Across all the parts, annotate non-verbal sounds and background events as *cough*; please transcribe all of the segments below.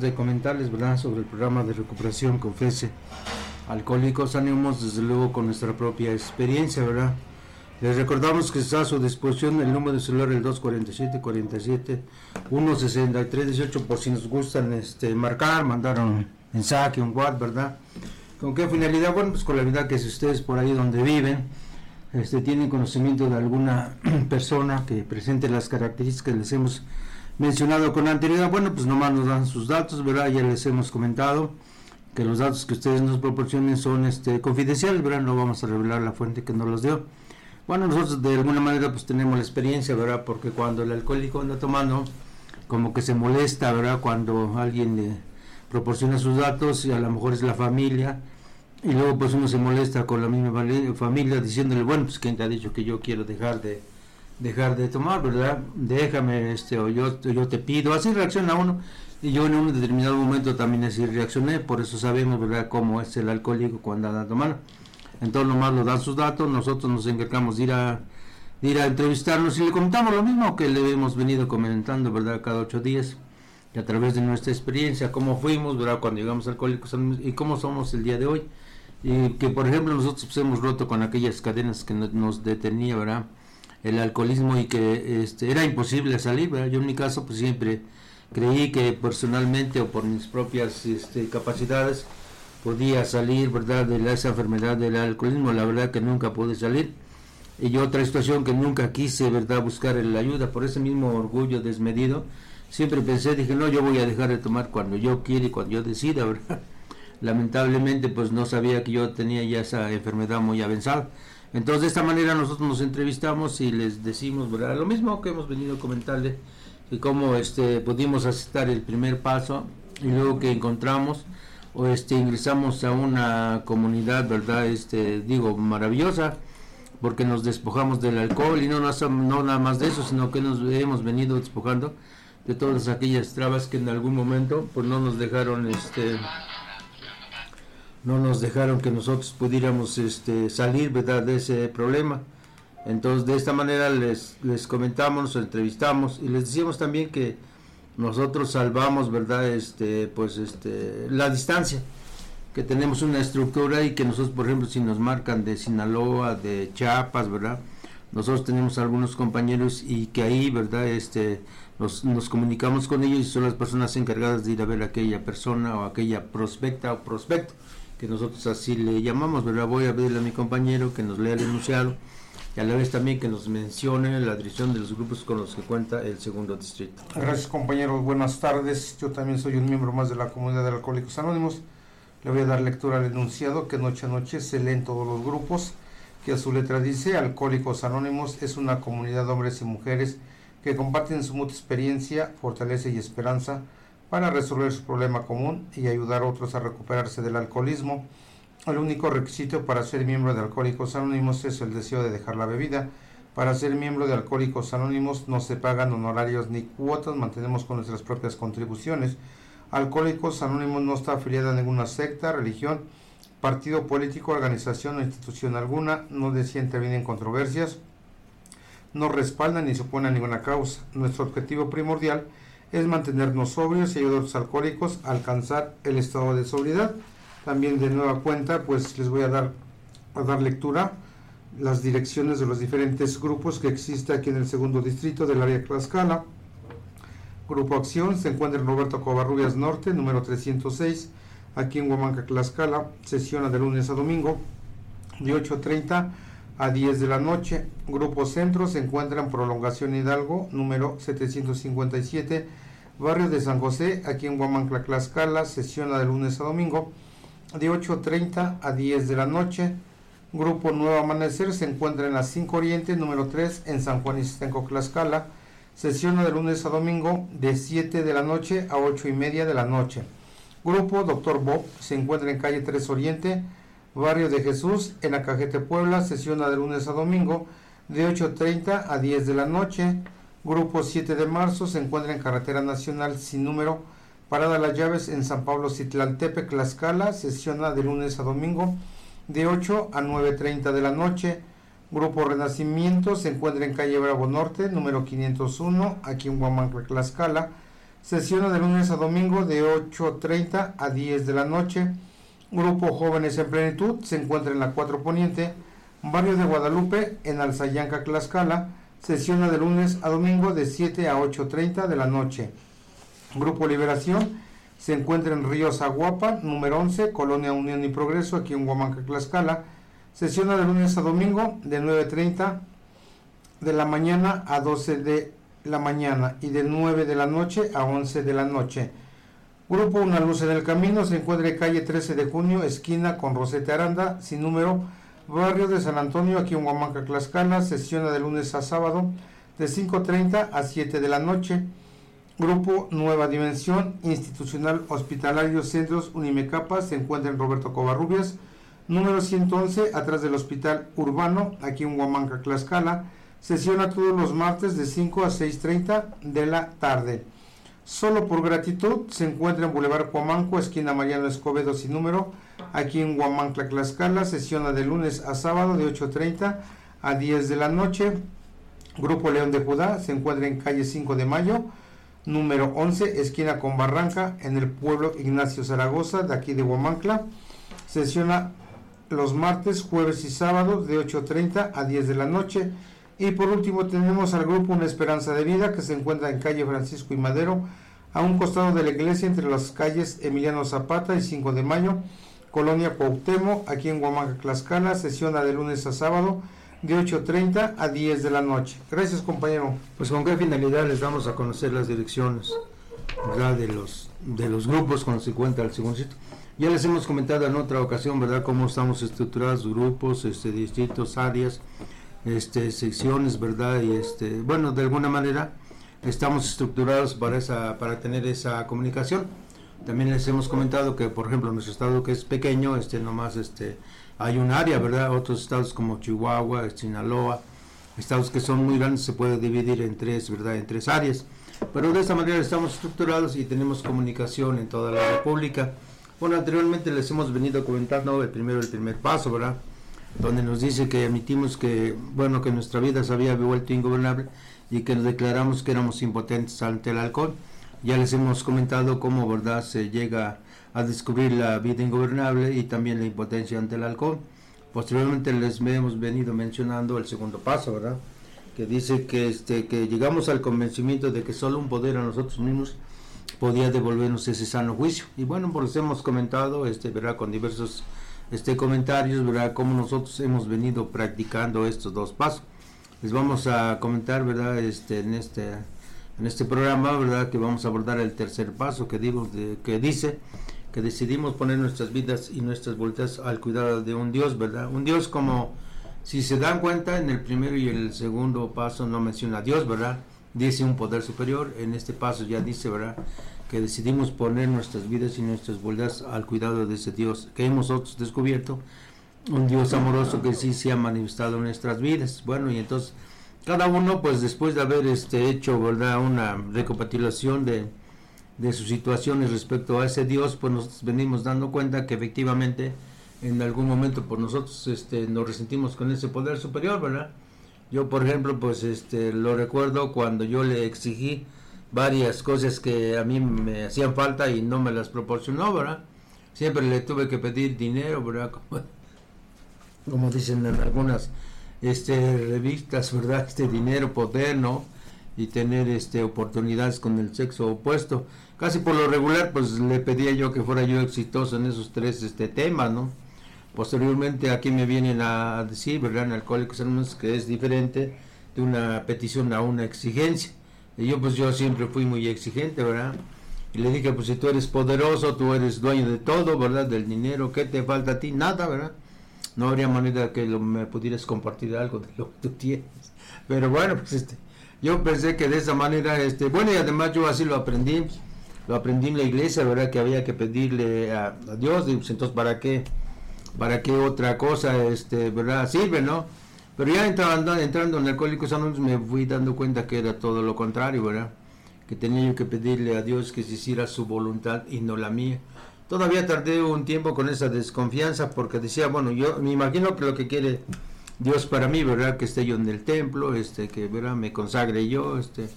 de comentarles ¿verdad? sobre el programa de recuperación que ofrece Alcohólicos Anónimos, desde luego con nuestra propia experiencia, ¿verdad? Les recordamos que está a su disposición el número de celular el 247 47 163 18 por si nos gustan este marcar, mandar un mensaje, un WhatsApp, ¿verdad? ¿Con qué finalidad? Bueno, pues con la verdad que si ustedes por ahí donde viven este, tienen conocimiento de alguna *clears throat* persona que presente las características que les hemos mencionado con anterioridad, bueno, pues nomás nos dan sus datos, ¿verdad? Ya les hemos comentado que los datos que ustedes nos proporcionen son este, confidenciales, ¿verdad? No vamos a revelar la fuente que nos los dio. Bueno, nosotros de alguna manera pues tenemos la experiencia, ¿verdad? Porque cuando el alcohólico anda tomando, como que se molesta, ¿verdad? Cuando alguien le proporciona sus datos y a lo mejor es la familia y luego pues uno se molesta con la misma familia diciéndole, bueno, pues quién te ha dicho que yo quiero dejar de dejar de tomar, ¿verdad? Déjame, este, o yo, yo te pido, así reacciona uno. Y yo en un determinado momento también así reaccioné, por eso sabemos, ¿verdad?, cómo es el alcohólico cuando anda tomando. Entonces nomás nos dan sus datos, nosotros nos encargamos de ir a, ir a entrevistarnos y le contamos lo mismo que le hemos venido comentando, ¿verdad?, cada ocho días, y a través de nuestra experiencia, cómo fuimos, ¿verdad?, cuando llegamos a Alcohólicos y cómo somos el día de hoy. Y que, por ejemplo, nosotros pues, hemos roto con aquellas cadenas que nos detenía, ¿verdad?, el alcoholismo y que este, era imposible salir. ¿verdad? Yo en mi caso pues siempre creí que personalmente o por mis propias este, capacidades podía salir verdad de esa enfermedad del alcoholismo. La verdad que nunca pude salir. Y yo otra situación que nunca quise verdad buscar la ayuda por ese mismo orgullo desmedido. Siempre pensé, dije, no, yo voy a dejar de tomar cuando yo quiera y cuando yo decida, *laughs* ¿verdad? Lamentablemente pues no sabía que yo tenía ya esa enfermedad muy avanzada. Entonces, de esta manera nosotros nos entrevistamos y les decimos, ¿verdad? Lo mismo que hemos venido a comentarle, que cómo este, pudimos aceptar el primer paso y luego que encontramos o este, ingresamos a una comunidad, ¿verdad? Este, digo, maravillosa, porque nos despojamos del alcohol y no, no nada más de eso, sino que nos hemos venido despojando de todas aquellas trabas que en algún momento pues no nos dejaron este no nos dejaron que nosotros pudiéramos este, salir ¿verdad? de ese problema. Entonces de esta manera les, les comentamos, nos entrevistamos y les decíamos también que nosotros salvamos verdad este pues este la distancia que tenemos una estructura y que nosotros por ejemplo si nos marcan de Sinaloa de Chiapas verdad nosotros tenemos algunos compañeros y que ahí verdad este nos, nos comunicamos con ellos y son las personas encargadas de ir a ver a aquella persona o aquella prospecta o prospecto que nosotros así le llamamos, ¿verdad? Voy a pedirle a mi compañero que nos lea el enunciado y a la vez también que nos mencione la dirección de los grupos con los que cuenta el segundo distrito. Gracias compañeros, buenas tardes. Yo también soy un miembro más de la comunidad de Alcohólicos Anónimos. Le voy a dar lectura al enunciado que noche a noche se lee en todos los grupos, que a su letra dice, Alcohólicos Anónimos es una comunidad de hombres y mujeres que comparten su mutua experiencia, fortaleza y esperanza para resolver su problema común y ayudar a otros a recuperarse del alcoholismo. El único requisito para ser miembro de Alcohólicos Anónimos es el deseo de dejar la bebida. Para ser miembro de Alcohólicos Anónimos no se pagan honorarios ni cuotas, mantenemos con nuestras propias contribuciones. Alcohólicos Anónimos no está afiliada a ninguna secta, religión, partido político, organización o institución alguna, no decía interviene en controversias, no respalda ni a ninguna causa. Nuestro objetivo primordial es mantenernos sobrios y ayudar a los alcohólicos a alcanzar el estado de sobriedad. También de nueva cuenta, pues les voy a dar, a dar lectura las direcciones de los diferentes grupos que existe aquí en el segundo distrito del área Tlaxcala. Grupo Acción se encuentra en Roberto Covarrubias Norte, número 306, aquí en Huamanca, Tlaxcala. Sesiona de lunes a domingo, de 8.30 a 10 de la noche. Grupo Centro se encuentra en Prolongación Hidalgo, número 757, barrio de San José, aquí en Huamancla, Tlaxcala, sesiona de lunes a domingo, de 8.30 a 10 de la noche. Grupo Nuevo Amanecer se encuentra en la 5 Oriente, número 3, en San Juan Istenco, Tlaxcala, sesiona de lunes a domingo, de 7 de la noche a 8 y media de la noche. Grupo Doctor Bob se encuentra en calle 3 Oriente, Barrio de Jesús, en la Cajete Puebla, sesiona de lunes a domingo, de 8.30 a 10 de la noche. Grupo 7 de marzo se encuentra en Carretera Nacional sin número, Parada Las Llaves en San Pablo Citlaltepe, Tlaxcala, sesiona de lunes a domingo, de 8 a 9.30 de la noche. Grupo Renacimiento se encuentra en calle Bravo Norte, número 501, aquí en Huamantla, Tlaxcala, Sesiona de lunes a domingo de 8.30 a 10 de la noche. Grupo Jóvenes en Plenitud se encuentra en la 4 Poniente, Barrio de Guadalupe, en Alzayanca, Tlaxcala. Sesiona de lunes a domingo de 7 a 8.30 de la noche. Grupo Liberación se encuentra en Ríos Aguapa, número 11, Colonia Unión y Progreso, aquí en Huamanca, Tlaxcala. Sesiona de lunes a domingo de 9.30 de la mañana a 12 de la mañana y de 9 de la noche a 11 de la noche. Grupo Una Luz en el Camino se encuentra en calle 13 de junio, esquina con Rosete Aranda, sin número, barrio de San Antonio, aquí en Huamanca, Tlaxcala. Sesiona de lunes a sábado de 5.30 a 7 de la noche. Grupo Nueva Dimensión Institucional Hospitalario Centros Unimecapa se encuentra en Roberto Covarrubias, número 111, atrás del Hospital Urbano, aquí en Huamanca, Tlaxcala. Sesiona todos los martes de 5 a 6.30 de la tarde. Solo por gratitud se encuentra en Boulevard Huamanco, esquina Mariano Escobedo sin número, aquí en Huamancla, Tlaxcala. Sesiona de lunes a sábado de 8.30 a 10 de la noche. Grupo León de Judá se encuentra en calle 5 de Mayo, número 11, esquina con Barranca, en el pueblo Ignacio Zaragoza, de aquí de Huamancla. Sesiona los martes, jueves y sábados de 8.30 a 10 de la noche. Y por último tenemos al grupo Una Esperanza de Vida que se encuentra en calle Francisco y Madero, a un costado de la iglesia entre las calles Emiliano Zapata y 5 de Mayo, Colonia Cuauhtémoc, aquí en Huamaca, Tlaxcala, sesiona de lunes a sábado de 8.30 a 10 de la noche. Gracias compañero. Pues con qué finalidad les damos a conocer las direcciones de los de los grupos cuando se cuenta el segundo sitio. Ya les hemos comentado en otra ocasión, ¿verdad?, cómo estamos estructurados, grupos, este, distritos, áreas, este, secciones, ¿verdad? Y este, bueno, de alguna manera estamos estructurados para, esa, para tener esa comunicación. También les hemos comentado que, por ejemplo, nuestro estado que es pequeño, este, nomás este, hay un área, ¿verdad? Otros estados como Chihuahua, Sinaloa, estados que son muy grandes se puede dividir en tres, ¿verdad? En tres áreas. Pero de esta manera estamos estructurados y tenemos comunicación en toda la República. Bueno, anteriormente les hemos venido comentando el primero, el primer paso, ¿verdad? Donde nos dice que admitimos que, bueno, que nuestra vida se había vuelto ingobernable y que nos declaramos que éramos impotentes ante el alcohol. Ya les hemos comentado cómo, ¿verdad?, se llega a descubrir la vida ingobernable y también la impotencia ante el alcohol. Posteriormente les hemos venido mencionando el segundo paso, ¿verdad?, que dice que, este, que llegamos al convencimiento de que solo un poder a nosotros mismos podía devolvernos ese sano juicio. Y bueno, pues hemos comentado, este, ¿verdad?, con diversos este comentarios, ¿verdad? Cómo nosotros hemos venido practicando estos dos pasos. Les vamos a comentar, ¿verdad? Este, en este, en este programa, ¿verdad? Que vamos a abordar el tercer paso que digo, que dice que decidimos poner nuestras vidas y nuestras voluntades al cuidado de un Dios, ¿verdad? Un Dios como, si se dan cuenta, en el primero y el segundo paso no menciona a Dios, ¿verdad? Dice un poder superior, en este paso ya dice, ¿verdad? Que decidimos poner nuestras vidas y nuestras voluntades al cuidado de ese Dios que hemos nosotros descubierto, un Dios amoroso que sí se ha manifestado en nuestras vidas. Bueno, y entonces cada uno, pues después de haber este, hecho ¿verdad? una recapitulación de, de sus situaciones respecto a ese Dios, pues nos venimos dando cuenta que efectivamente en algún momento por pues, nosotros este, nos resentimos con ese poder superior, ¿verdad? Yo, por ejemplo, pues este, lo recuerdo cuando yo le exigí varias cosas que a mí me hacían falta y no me las proporcionó, ¿verdad? Siempre le tuve que pedir dinero, ¿verdad? *laughs* Como, dicen en algunas este, revistas, ¿verdad? Este dinero, poder, ¿no? Y tener este, oportunidades con el sexo opuesto. Casi por lo regular, pues le pedía yo que fuera yo exitoso en esos tres este, temas, ¿no? Posteriormente aquí me vienen a decir, ¿verdad? En Alcohólicos Anónimos que es diferente de una petición a una exigencia. Y yo pues yo siempre fui muy exigente, ¿verdad? Y le dije, pues si tú eres poderoso, tú eres dueño de todo, ¿verdad? Del dinero, ¿qué te falta a ti? Nada, ¿verdad? No habría manera que me pudieras compartir algo de lo que tú tienes. Pero bueno, pues este, yo pensé que de esa manera, este, bueno, y además yo así lo aprendí, lo aprendí en la iglesia, ¿verdad? Que había que pedirle a, Dios, y pues entonces, ¿para qué? ¿Para qué otra cosa, este, verdad? Sirve, ¿no? Pero ya entrando, entrando en Alcohólicos Anónimos me fui dando cuenta que era todo lo contrario, ¿verdad? Que tenía yo que pedirle a Dios que se hiciera su voluntad y no la mía. Todavía tardé un tiempo con esa desconfianza porque decía, bueno, yo me imagino que lo que quiere Dios para mí, ¿verdad? Que esté yo en el templo, este, que ¿verdad? me consagre yo, este,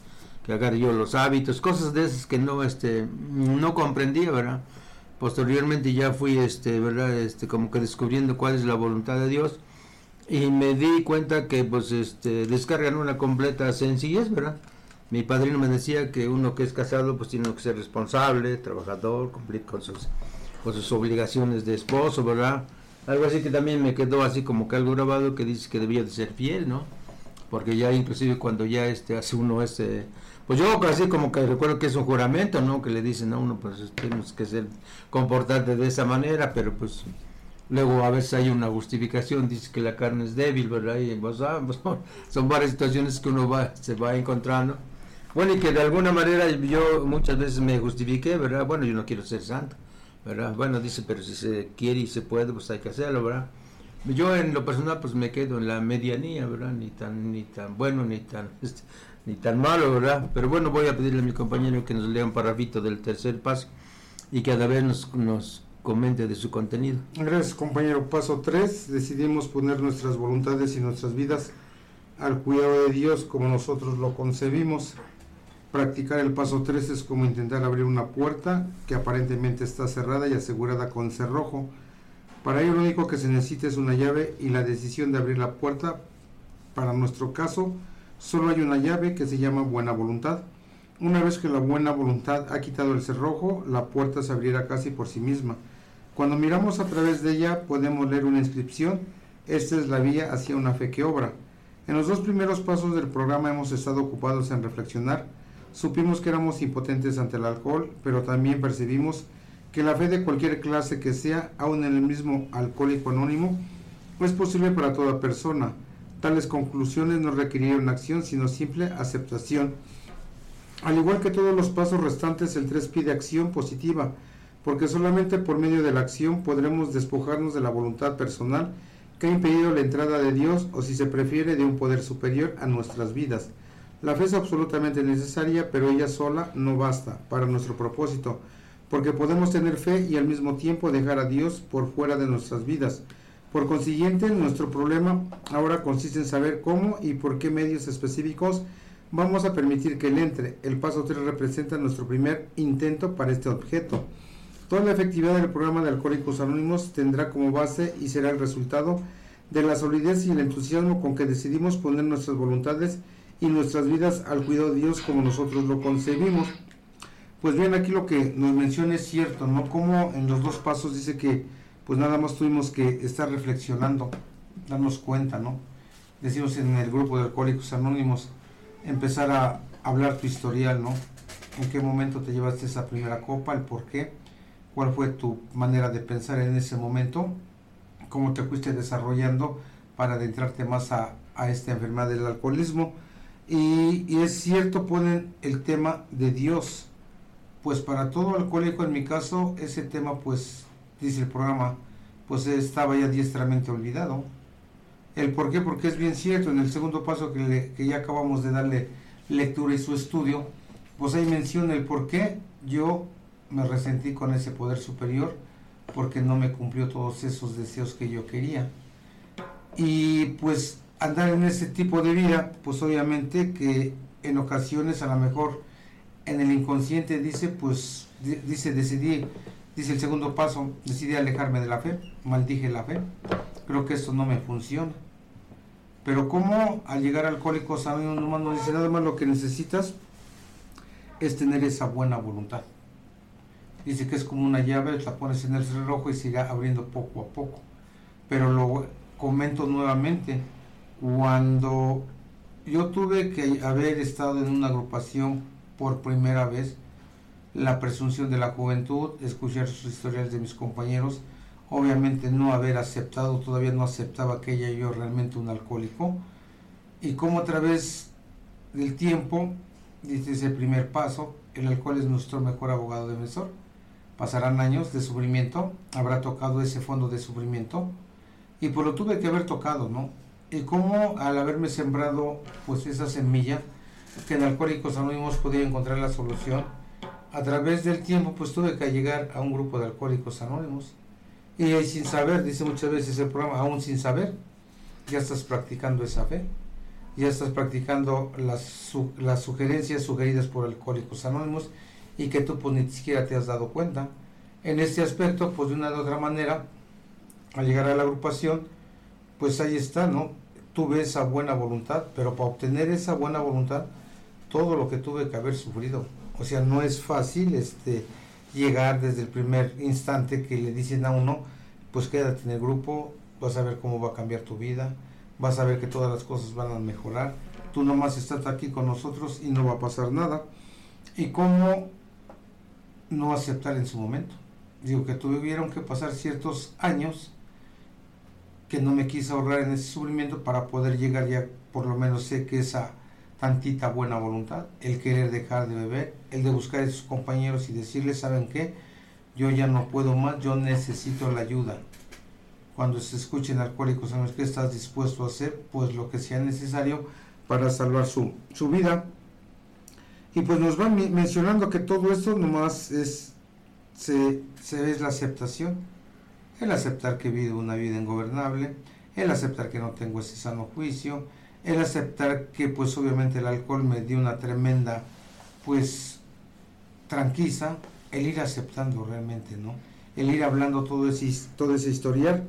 que agarre yo los hábitos, cosas de esas que no, este, no comprendía, ¿verdad? Posteriormente ya fui, este, ¿verdad? Este, como que descubriendo cuál es la voluntad de Dios y me di cuenta que, pues, este, descargan una completa sencillez, ¿verdad? Mi padrino me decía que uno que es casado, pues, tiene que ser responsable, trabajador, cumplir con sus, con sus obligaciones de esposo, ¿verdad? Algo así que también me quedó así como que algo grabado que dice que debía de ser fiel, ¿no? Porque ya inclusive cuando ya este hace uno este pues yo así como que recuerdo que es un juramento, ¿no? Que le dicen a uno, pues tienes que ser comportarte de esa manera, pero pues luego a veces hay una justificación, dice que la carne es débil, ¿verdad? Y pues, ah, *laughs* pues, son varias situaciones que uno va, se va encontrando. Bueno, y que de alguna manera yo muchas veces me justifiqué, ¿verdad? Bueno, yo no quiero ser santo, ¿verdad? Bueno, dice, pero si se quiere y se puede, pues hay que hacerlo, ¿verdad? Yo en lo personal pues me quedo en la medianía, ¿verdad? Ni tan, ni tan bueno, ni tan... *laughs* Este, ni tan malo, ¿verdad? Pero bueno, voy a pedirle a mi compañero que nos lea un parrafito del tercer paso y que a la vez nos, nos comente de su contenido. Gracias, compañero. Paso 3. Decidimos poner nuestras voluntades y nuestras vidas al cuidado de Dios como nosotros lo concebimos. Practicar el paso 3 es como intentar abrir una puerta que aparentemente está cerrada y asegurada con cerrojo. Para ello lo único que se necesita es una llave y la decisión de abrir la puerta. Para nuestro caso, Solo hay una llave que se llama buena voluntad. Una vez que la buena voluntad ha quitado el cerrojo, la puerta se abrirá casi por sí misma. Cuando miramos a través de ella podemos leer una inscripción. Esta es la vía hacia una fe que obra. En los dos primeros pasos del programa hemos estado ocupados en reflexionar. Supimos que éramos impotentes ante el alcohol, pero también percibimos que la fe de cualquier clase que sea, aun en el mismo alcohólico anónimo, no es posible para toda persona. Tales conclusiones no requirieron acción, sino simple aceptación. Al igual que todos los pasos restantes, el 3 pide acción positiva, porque solamente por medio de la acción podremos despojarnos de la voluntad personal que ha impedido la entrada de Dios o si se prefiere de un poder superior a nuestras vidas. La fe es absolutamente necesaria, pero ella sola no basta para nuestro propósito, porque podemos tener fe y al mismo tiempo dejar a Dios por fuera de nuestras vidas. Por consiguiente, nuestro problema ahora consiste en saber cómo y por qué medios específicos vamos a permitir que él entre. El paso 3 representa nuestro primer intento para este objeto. Toda la efectividad del programa de Alcohólicos Anónimos tendrá como base y será el resultado de la solidez y el entusiasmo con que decidimos poner nuestras voluntades y nuestras vidas al cuidado de Dios como nosotros lo concebimos. Pues bien, aquí lo que nos menciona es cierto, ¿no? Como en los dos pasos dice que pues nada más tuvimos que estar reflexionando, darnos cuenta, ¿no? Decimos en el grupo de Alcohólicos Anónimos, empezar a hablar tu historial, ¿no? ¿En qué momento te llevaste esa primera copa? ¿El por qué? ¿Cuál fue tu manera de pensar en ese momento? ¿Cómo te fuiste desarrollando para adentrarte más a, esta enfermedad del alcoholismo? Y, es cierto, ponen el tema de Dios. Pues para todo alcohólico, en mi caso, ese tema pues dice el programa, pues estaba ya diestramente olvidado. ¿El por qué? Porque es bien cierto, en el segundo paso que, ya acabamos de darle lectura y su estudio, pues ahí menciona el por qué yo me resentí con ese poder superior, porque no me cumplió todos esos deseos que yo quería. Y pues andar en ese tipo de vida, pues obviamente que en ocasiones a lo mejor en el inconsciente dice, pues dice, decidí Dice el segundo paso, decidí alejarme de la fe, maldije la fe. Creo que esto no me funciona. Pero como al llegar al Alcohólicos Anónimos no dice nada más lo que necesitas es tener esa buena voluntad. Dice que es como una llave, la pones en el reloj y se abriendo poco a poco. Pero lo comento nuevamente, cuando yo tuve que haber estado en una agrupación por primera vez, la presunción de la juventud, escuchar sus historias de mis compañeros, obviamente no haber aceptado, todavía no aceptaba que ella y yo realmente un alcohólico, y como a través del tiempo, dice ese primer paso, el alcohol es nuestro mejor abogado defensor. Pasarán años de sufrimiento, habrá tocado ese fondo de sufrimiento, y pues lo tuve que haber tocado, ¿no? Y como al haberme sembrado pues esa semilla, que en Alcohólicos Anónimos podía encontrar la solución, a través del tiempo pues tuve que llegar a un grupo de alcohólicos anónimos y sin saber, dice muchas veces el programa, aún sin saber, ya estás practicando esa fe. ya estás practicando las, las sugerencias sugeridas por Alcohólicos Anónimos y que tú pues ni siquiera te has dado cuenta. En este aspecto, pues de una u otra manera, al llegar a la agrupación, pues ahí está, ¿no? Tuve esa buena voluntad, pero para obtener esa buena voluntad, todo lo que tuve que haber sufrido. O sea, no es fácil este llegar desde el primer instante que le dicen a uno, pues quédate en el grupo, vas a ver cómo va a cambiar tu vida, vas a ver que todas las cosas van a mejorar, tú nomás estás aquí con nosotros y no va a pasar nada. Y cómo no aceptar en su momento. Digo que tuvieron que pasar ciertos años que no me quise ahorrar en ese sufrimiento para poder llegar ya, por lo menos sé que esa tantita buena voluntad, el querer dejar de beber, el de buscar a sus compañeros y decirles, ¿saben qué? Yo ya no puedo más, yo necesito la ayuda. Cuando se escuchen alcohólicos, ¿sabes qué estás dispuesto a hacer? Pues lo que sea necesario para salvar su, su vida. Y pues nos van mencionando que todo esto nomás es, se, se es la aceptación. El aceptar que vivo una vida ingobernable, el aceptar que no tengo ese sano juicio, el aceptar que pues obviamente el alcohol me dio una tremenda pues tranquiliza, el ir aceptando realmente, ¿no? El ir hablando todo ese, todo ese historial.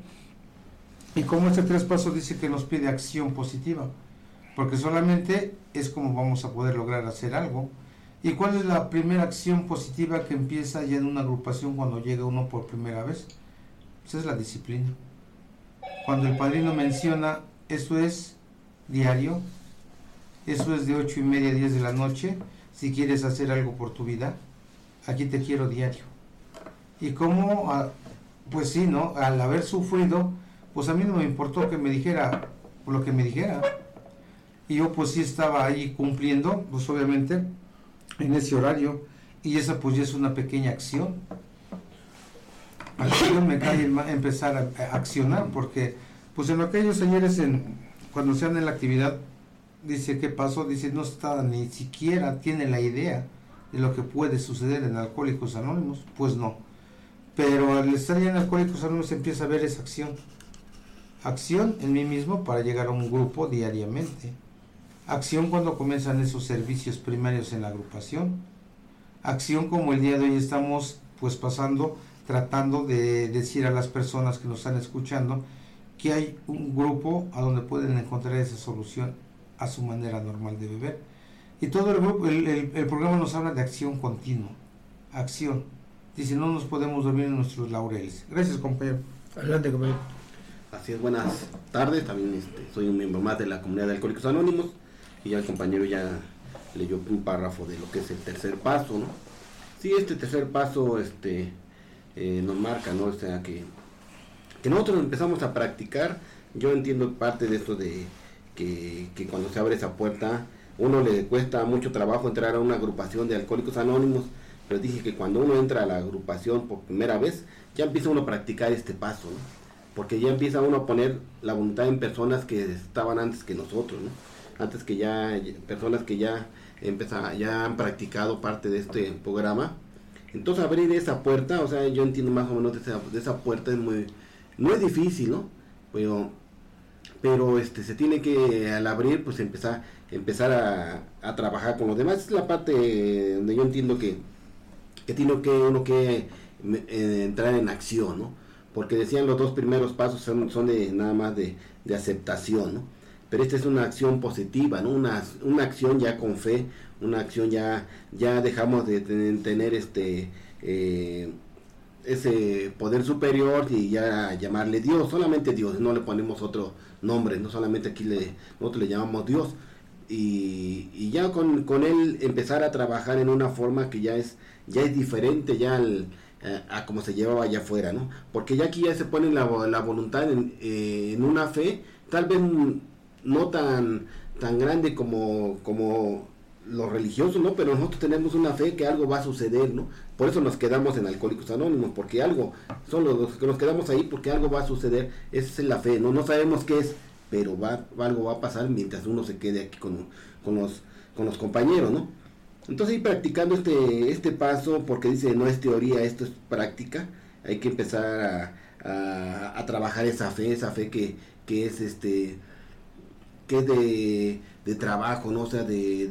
Y como este tres pasos dice que nos pide acción positiva porque solamente es como vamos a poder lograr hacer algo. ¿Y cuál es la primera acción positiva que empieza ya en una agrupación cuando llega uno por primera vez? Pues es la disciplina. Cuando el padrino menciona, eso es diario, eso es de ocho y media a 10 de la noche, si quieres hacer algo por tu vida, aquí te quiero diario. Y como, ah, pues sí, ¿no? Al haber sufrido, pues a mí no me importó que me dijera lo que me dijera y yo pues sí estaba ahí cumpliendo, pues obviamente, en ese horario, y esa pues ya es una pequeña acción. Acción me cae empezar a, accionar, porque pues en aquellos señores, en, cuando se en la actividad, dice, ¿qué pasó? Dice, no está ni siquiera tiene la idea de lo que puede suceder en Alcohólicos Anónimos, pues no. Pero al estar ya en Alcohólicos Anónimos empieza a ver esa acción. Acción en mí mismo para llegar a un grupo diariamente Acción cuando comienzan esos servicios primarios en la agrupación. Acción como el día de hoy estamos pues pasando, tratando de decir a las personas que nos están escuchando que hay un grupo a donde pueden encontrar esa solución a su manera normal de beber. Y todo el grupo, el, programa nos habla de acción continua. Acción. Dice, no nos podemos dormir en nuestros laureles. Gracias, compañero. Adelante, compañero. Así es, buenas tardes. También este, soy un miembro más de la comunidad de Alcohólicos Anónimos y ya el compañero ya leyó un párrafo de lo que es el tercer paso, ¿no? Sí, este tercer paso este, eh, nos marca, ¿no? O sea, que, que nosotros empezamos a practicar, yo entiendo parte de esto de que, que cuando se abre esa puerta, uno le cuesta mucho trabajo entrar a una agrupación de alcohólicos anónimos, pero dije que cuando uno entra a la agrupación por primera vez, ya empieza uno a practicar este paso, ¿no? Porque ya empieza uno a poner la voluntad en personas que estaban antes que nosotros, ¿no? Antes que ya personas que ya empezar, ya han practicado parte de este programa. Entonces abrir esa puerta, o sea, yo entiendo más o menos de esa, puerta es muy, no es difícil, ¿no? Pero, pero este, se tiene que al abrir, pues empezar, empezar a, a trabajar con los demás. es la parte donde yo entiendo que, que tiene que uno que eh, entrar en acción, ¿no? Porque decían los dos primeros pasos son, son de nada más de, de aceptación, ¿no? Pero esta es una acción positiva, ¿no? Una, una acción ya con fe, una acción ya, ya dejamos de tener este eh, ese poder superior y ya llamarle Dios, solamente Dios, no le ponemos otro nombre, no solamente aquí le, nosotros le llamamos Dios. Y, y ya con, con, él empezar a trabajar en una forma que ya es, ya es diferente ya al, eh, a como se llevaba allá afuera, ¿no? Porque ya aquí ya se pone la, la voluntad en, eh, en una fe, tal vez no tan, tan grande como, como los religiosos, ¿no? Pero nosotros tenemos una fe que algo va a suceder, ¿no? Por eso nos quedamos en Alcohólicos Anónimos, porque algo, son los, que nos quedamos ahí porque algo va a suceder, esa es la fe, ¿no? No sabemos qué es, pero va, algo va a pasar mientras uno se quede aquí con, con, los, con los compañeros, ¿no? Entonces ir practicando este, este paso, porque dice, no es teoría, esto es práctica, hay que empezar a, a, a trabajar esa fe, esa fe que, que es este que de, de trabajo, ¿no? O sea, de,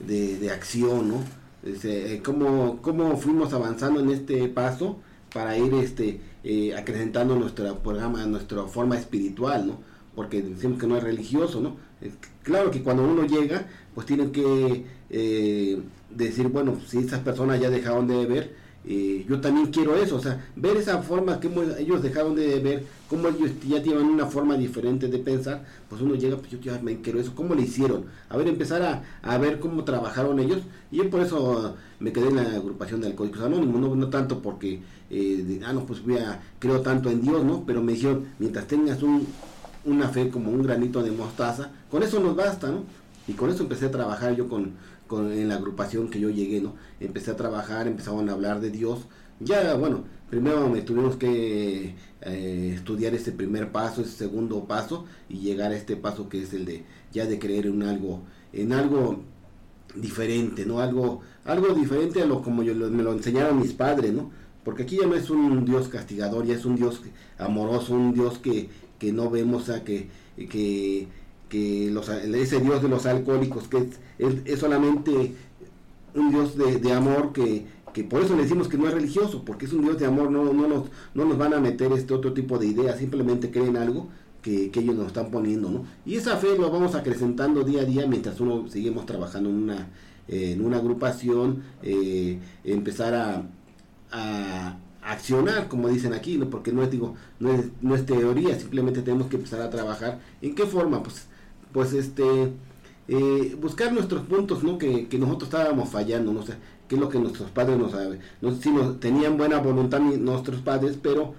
de, de, acción, ¿no? Este, cómo, cómo fuimos avanzando en este paso para ir este eh, acrecentando nuestra programa, nuestra forma espiritual, ¿no? Porque decimos que no es religioso, ¿no? claro que cuando uno llega, pues tienen que eh, decir, bueno, si esas personas ya dejaron de ver, eh, yo también quiero eso, o sea, ver esa forma que ellos dejaron de ver, cómo ellos ya tienen una forma diferente de pensar, pues uno llega, pues yo me quiero eso, ¿cómo le hicieron? A ver, empezar a, ver cómo trabajaron ellos, y yo por eso me quedé en la agrupación de Alcohólicos Anónimos, no, no tanto porque, eh, ah, no, pues voy a, creo tanto en Dios, ¿no? Pero me dijeron, mientras tengas un, una fe como un granito de mostaza, con eso nos basta, ¿no? Y con eso empecé a trabajar yo con, con, en la agrupación que yo llegué, ¿no? Empecé a trabajar, empezaban a hablar de Dios. Ya, bueno, primero me tuvimos que eh, estudiar ese primer paso, ese segundo paso y llegar a este paso que es el de ya de creer en algo, en algo diferente, ¿no? Algo, algo diferente a lo como yo, me lo enseñaron mis padres, ¿no? Porque aquí ya no es un Dios castigador, ya es un Dios amoroso, un Dios que, que no vemos, a que, que que los, ese Dios de los alcohólicos, que es, solamente un Dios de, amor que, por eso le decimos que no es religioso, porque es un Dios de amor, no, no, nos, no nos van a meter este otro tipo de ideas, simplemente creen algo que, ellos nos están poniendo, ¿no? Y esa fe lo vamos acrecentando día a día mientras uno seguimos trabajando en una, en una agrupación, eh, empezar a, a, accionar, como dicen aquí, ¿no? porque no es, digo, no es, no es teoría, simplemente tenemos que empezar a trabajar. ¿En qué forma? Pues pues este eh, buscar nuestros puntos no que, nosotros estábamos fallando no sé qué es lo que nuestros padres no saben no sé si nos, tenían buena voluntad nuestros padres pero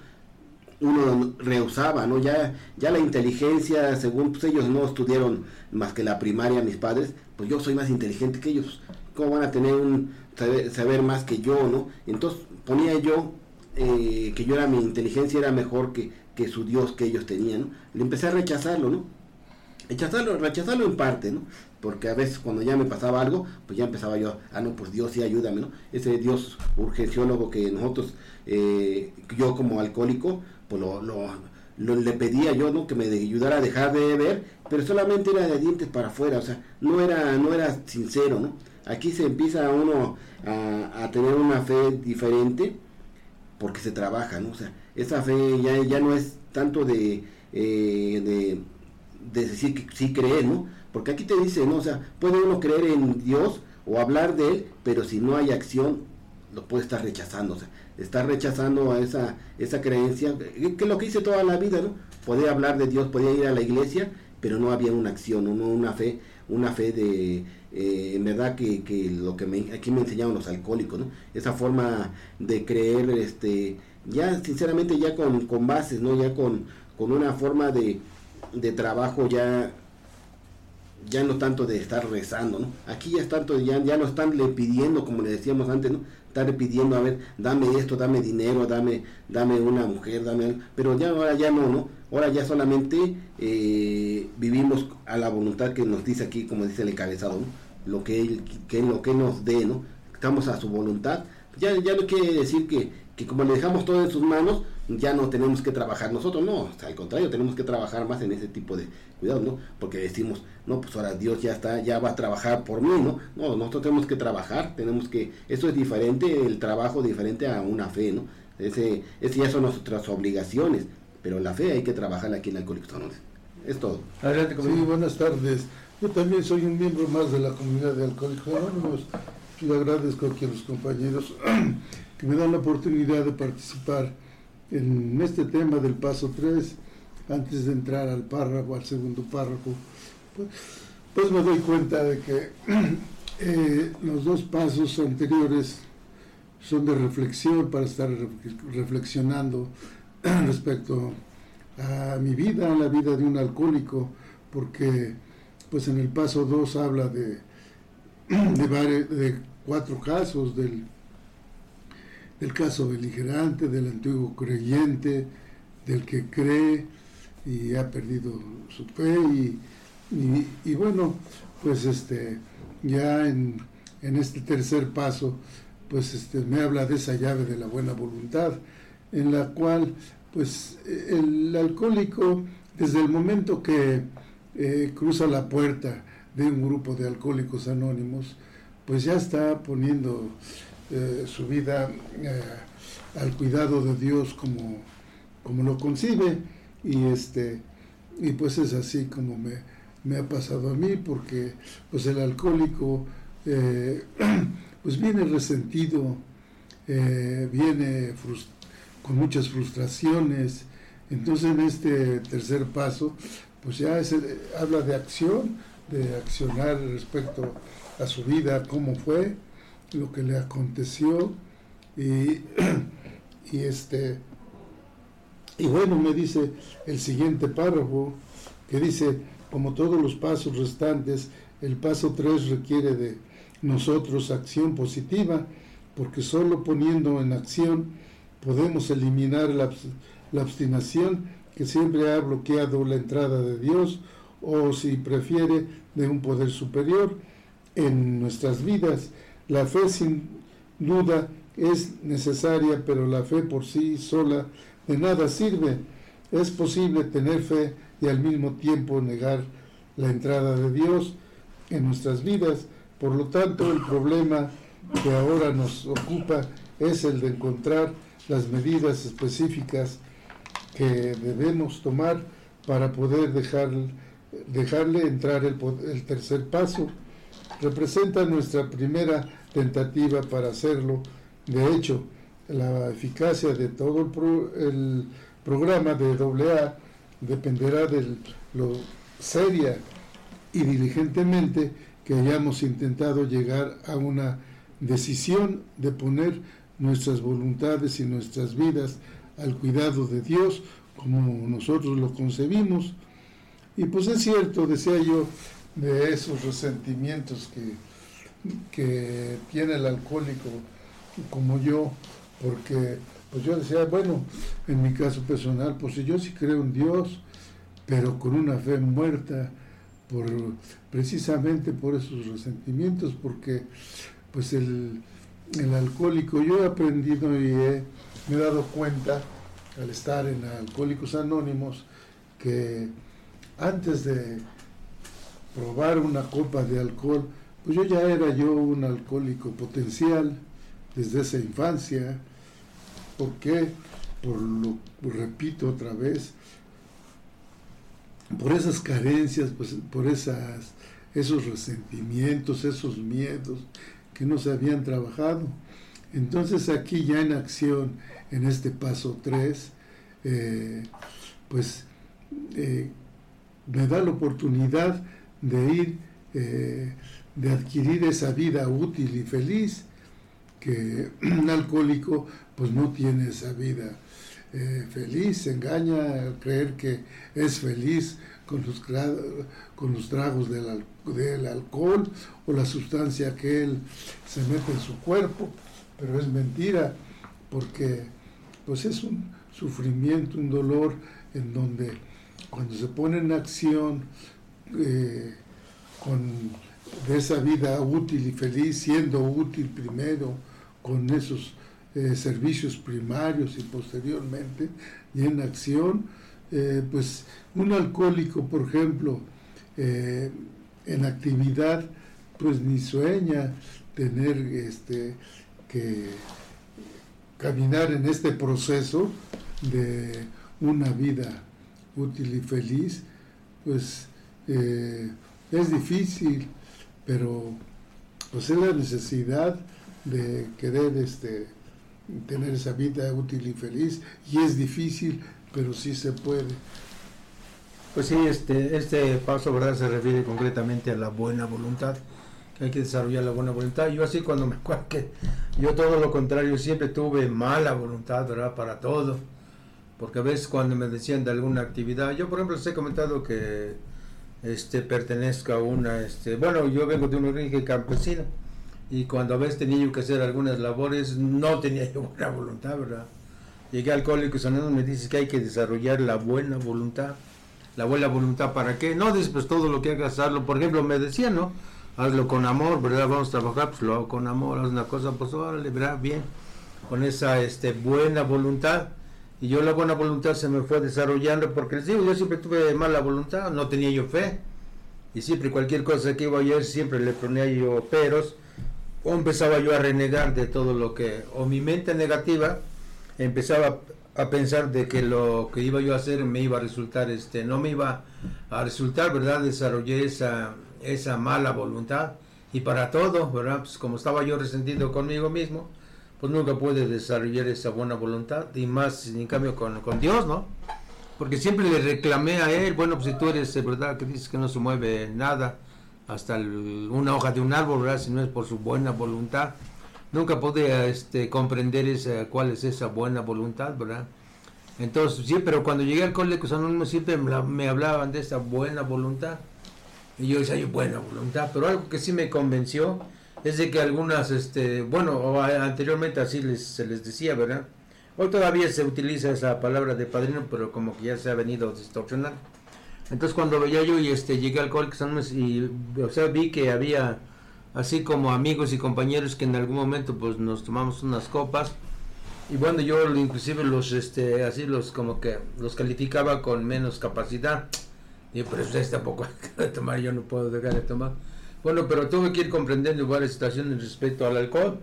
uno rehusaba no ya ya la inteligencia según pues, ellos no estudiaron más que la primaria mis padres pues yo soy más inteligente que ellos. Cómo van a tener un saber, más que yo no entonces ponía yo eh, que yo era mi inteligencia era mejor que, que su Dios que ellos tenían ¿no? le empecé a rechazarlo no rechazarlo, en parte, ¿no? Porque a veces cuando ya me pasaba algo, pues ya empezaba yo, ah, no, pues Dios sí ayúdame, ¿no? Ese Dios urgenciólogo que nosotros, eh, yo como alcohólico, pues lo, lo, le pedía yo, ¿no? Que me ayudara a dejar de beber, pero solamente era de dientes para afuera, o sea, no era, no era sincero, ¿no? Aquí se empieza uno a, a tener una fe diferente porque se trabaja, ¿no? O sea, esa fe ya, ya no es tanto de, eh, de de decir que sí cree, ¿no? Porque aquí te dice, ¿no? O sea, puede uno creer en Dios o hablar de Él, pero si no hay acción, lo puede estar rechazando. O sea, está rechazando a esa, esa creencia, que es lo que hice toda la vida, ¿no? Podía hablar de Dios, podía ir a la iglesia, pero no había una acción, ¿no? una fe, una fe de, eh, en verdad que, que, lo que me, aquí me enseñaban los alcohólicos, ¿no? Esa forma de creer, este, ya sinceramente ya con, con bases, ¿no? Ya con, con una forma de, de trabajo ya ya no tanto de estar rezando, ¿no? Aquí ya es tanto, ya, ya no están le pidiendo, como le decíamos antes, ¿no? Estar pidiendo, a ver, dame esto, dame dinero, dame, dame una mujer, dame pero ya ahora ya no, ¿no? Ahora ya solamente eh, vivimos a la voluntad que nos dice aquí, como dice el encabezado. Lo que él, que lo que nos dé, ¿no? Estamos a su voluntad. Ya, ya no quiere decir que, que como le dejamos todo en sus manos, ya no tenemos que trabajar nosotros, no, al contrario, tenemos que trabajar más en ese tipo de cuidado, ¿no? Porque decimos, no, pues ahora Dios ya está, ya va a trabajar por mí, ¿no? No, nosotros tenemos que trabajar, tenemos que, eso es diferente, el trabajo diferente a una fe, ¿no? Ese, ese ya son nuestras obligaciones, pero la fe hay que trabajarla aquí en Alcohólicos Anónimos. Es todo. Adelante, sí, buenas tardes. Yo también soy un miembro más de la comunidad de Alcohólicos Anónimos. Le agradezco aquí a los compañeros *clears throat* que me dan la oportunidad de participar en este tema del paso 3, antes de entrar al párrafo, al segundo párrafo, pues, pues me doy cuenta de que *clears throat* eh, los dos pasos anteriores son de reflexión para estar reflexionando *clears throat* respecto a mi vida, a la vida de un alcohólico, porque pues en el paso 2 habla de, *clears throat* de, de cuatro casos del del caso beligerante, del antiguo creyente, del que cree y ha perdido su fe y, bueno, pues este ya en, este tercer paso pues este me habla de esa llave de la buena voluntad en la cual pues el alcohólico desde el momento que eh, cruza la puerta de un grupo de alcohólicos anónimos, pues ya está poniendo eh, su vida eh, al cuidado de Dios como, como lo concibe. Y este y pues es así como me, me ha pasado a mí porque pues el alcohólico *clears throat* pues viene resentido viene con muchas frustraciones. Entonces en este tercer paso pues ya habla de acción, de accionar respecto a su vida, cómo fue, lo que le aconteció *clears throat* y, este y bueno me dice el siguiente párrafo que dice como todos los pasos restantes el paso 3 requiere de nosotros acción positiva porque solo poniendo en acción podemos eliminar la, la obstinación que siempre ha bloqueado la entrada de Dios o si prefiere de un poder superior en nuestras vidas. La fe sin duda es necesaria, pero la fe por sí sola de nada sirve. Es posible tener fe y al mismo tiempo negar la entrada de Dios en nuestras vidas. Por lo tanto, el problema que ahora nos ocupa es el de encontrar las medidas específicas que debemos tomar para poder dejar, dejarle entrar el, el tercer paso. Representa nuestra primera tentativa para hacerlo. De hecho, la eficacia de todo el, programa de AA dependerá de lo seria y diligentemente que hayamos intentado llegar a una decisión de poner nuestras voluntades y nuestras vidas al cuidado de Dios como nosotros lo concebimos. Y pues es cierto, decía yo, de esos resentimientos que, que tiene el alcohólico como yo, porque pues yo decía, bueno, en mi caso personal, pues yo sí creo en Dios, pero con una fe muerta, por, precisamente por esos resentimientos, porque pues el, el alcohólico, yo he aprendido y he me he dado cuenta al estar en Alcohólicos Anónimos que antes de probar una copa de alcohol, pues yo ya era yo un alcohólico potencial desde esa infancia. ¿Por qué? Por lo repito otra vez, por esas carencias, pues, por esas, esos resentimientos, esos miedos que no se habían trabajado. Entonces aquí ya en acción, en este paso 3, eh, pues eh, me da la oportunidad de ir, eh, de adquirir esa vida útil y feliz, que *clears throat* un alcohólico pues no tiene esa vida feliz, se engaña al creer que es feliz con los, con los tragos del, del alcohol o la sustancia que él se mete en su cuerpo, pero es mentira porque pues es un sufrimiento, un dolor en donde cuando se pone en acción eh, con, de esa vida útil y feliz, siendo útil primero con esos eh, servicios primarios y posteriormente, y en acción, eh, pues un alcohólico, por ejemplo, en actividad, pues ni sueña tener este, que caminar en este proceso de una vida útil y feliz, pues eh, es difícil, pero pues es la necesidad de querer este, tener esa vida útil y feliz, y es difícil, pero sí se puede. Pues sí, este, este paso ¿verdad? se refiere concretamente a la buena voluntad hay que desarrollar la buena voluntad. Yo así cuando me acuerdo que yo todo lo contrario, siempre tuve mala voluntad, ¿verdad? Para todo. Porque a veces cuando me decían de alguna actividad, yo por ejemplo les he comentado que este pertenezco a una, este, bueno, yo vengo de un origen campesino y cuando a veces tenía que hacer algunas labores, no tenía yo buena voluntad, ¿verdad? Llegué al Alcohólicos Anónimos, me dice que hay que desarrollar la buena voluntad. ¿La buena voluntad para qué? No, dices, pues todo lo que hagas, hazlo. Por ejemplo, me decían, ¿no? hazlo con amor, ¿verdad? Vamos a trabajar, pues lo hago con amor, haz una cosa, pues órale, ¿verdad? Bien, con esa este, buena voluntad. Y yo la buena voluntad se me fue desarrollando porque les digo, yo siempre tuve mala voluntad, no tenía yo fe. Y siempre cualquier cosa que iba a hacer, siempre le ponía yo peros. O empezaba yo a renegar de todo lo que, o mi mente negativa empezaba a pensar de que lo que iba yo a hacer me iba a resultar, este, no me iba a resultar, ¿verdad? Desarrollé esa, esa mala voluntad. Y para todo, ¿verdad? Pues como estaba yo resentido conmigo mismo, pues nunca pude desarrollar esa buena voluntad. Y más, en cambio, con, con Dios, ¿no? Porque siempre le reclamé a él, bueno, pues si tú eres, ¿verdad? Que dices que no se mueve nada, hasta una hoja de un árbol, ¿verdad? Si no es por su buena voluntad nunca pude este, comprender cuál es esa buena voluntad, ¿verdad? Entonces, sí, pero cuando llegué al Colegio Anónimos siempre me, hablaban de esa buena voluntad. Y yo decía, buena voluntad, pero algo que sí me convenció es de que algunas, este, bueno, anteriormente así les, se les decía, ¿verdad? Hoy todavía se utiliza esa palabra de padrino, pero como que ya se ha venido distorsionando. Entonces cuando veía yo y este, llegué al Colegio Anónimos y, o sea, vi que había así como amigos y compañeros que en algún momento pues nos tomamos unas copas y bueno yo inclusive los este así los como que los calificaba con menos capacidad y pero ustedes tampoco *laughs* tomar yo no puedo dejar de tomar bueno pero tuve que ir comprendiendo varias situaciones respecto al alcohol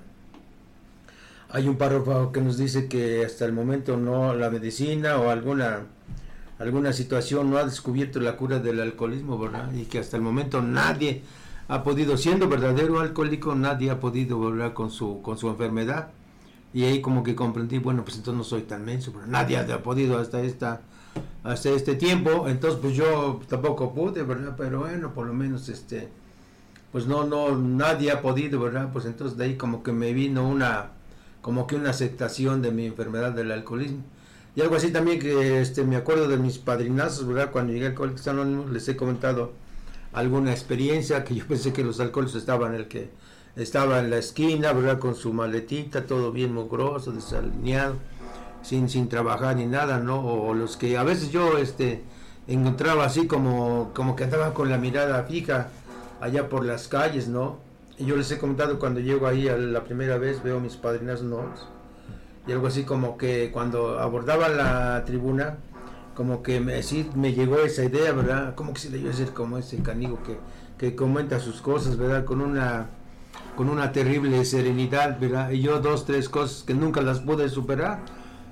hay un párrafo que nos dice que hasta el momento no la medicina o alguna alguna situación no ha descubierto la cura del alcoholismo verdad y que hasta el momento nadie ha podido, siendo verdadero alcohólico, nadie ha podido volver con su, con su enfermedad. Y ahí como que comprendí, bueno, pues entonces no soy tan menso, pero nadie ha podido hasta esta hasta este tiempo, entonces pues yo tampoco pude, ¿verdad? Pero bueno, por lo menos este pues no no nadie ha podido, ¿verdad? Pues entonces de ahí como que me vino una como que una aceptación de mi enfermedad del alcoholismo. Y algo así también que este me acuerdo de mis padrinazos, ¿verdad? Cuando llegué al Colegio les he comentado alguna experiencia que yo pensé que los alcoholes estaban el que estaba en la esquina, ¿verdad? Con su maletita, todo bien mugroso, desalineado, sin, sin trabajar ni nada, ¿no? O, los que a veces yo este, encontraba así como, como que andaba con la mirada fija allá por las calles, ¿no? Yo les he comentado cuando llego ahí la primera vez, veo mis padrinas no y algo así como que cuando abordaba la tribuna, como que me, me llegó esa idea, ¿verdad? Como que se le iba a decir como ese canigo que, que comenta sus cosas, ¿verdad? Con una con una terrible serenidad, ¿verdad? Y yo dos, tres cosas que nunca las pude superar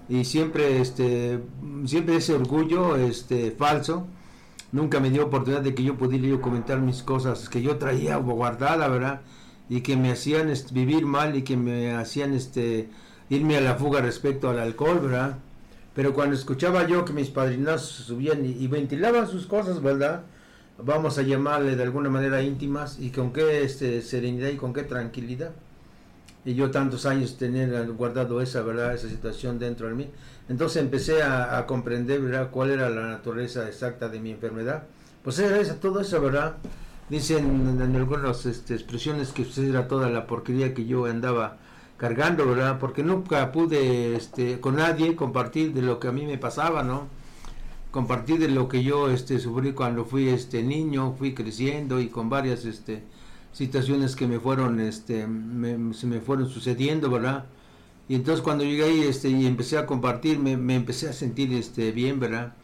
y siempre este siempre ese orgullo este falso nunca me dio oportunidad de que yo pudiera yo comentar mis cosas que yo traía guardada, ¿verdad? Y que me hacían vivir mal y que me hacían este irme a la fuga respecto al alcohol, ¿verdad? Pero cuando escuchaba yo que mis padrinos subían y, ventilaban sus cosas, ¿verdad? Vamos a llamarle de alguna manera íntimas y con qué este, serenidad y con qué tranquilidad. Y yo tantos años tener guardado esa, ¿verdad? Esa situación dentro de mí. Entonces empecé a, comprender, ¿verdad? Cuál era la naturaleza exacta de mi enfermedad. Pues era esa, todo eso, ¿verdad? Dicen en, algunas este, expresiones que pues, era toda la porquería que yo andaba cargando, ¿verdad? Porque nunca pude este, con nadie compartir de lo que a mí me pasaba, ¿no? Compartir de lo que yo este, sufrí cuando fui este, niño, fui creciendo y con varias este, situaciones que me fueron, este, se me fueron sucediendo, ¿verdad? Y entonces cuando llegué ahí este, y empecé a compartir, me, me empecé a sentir este, bien, ¿verdad?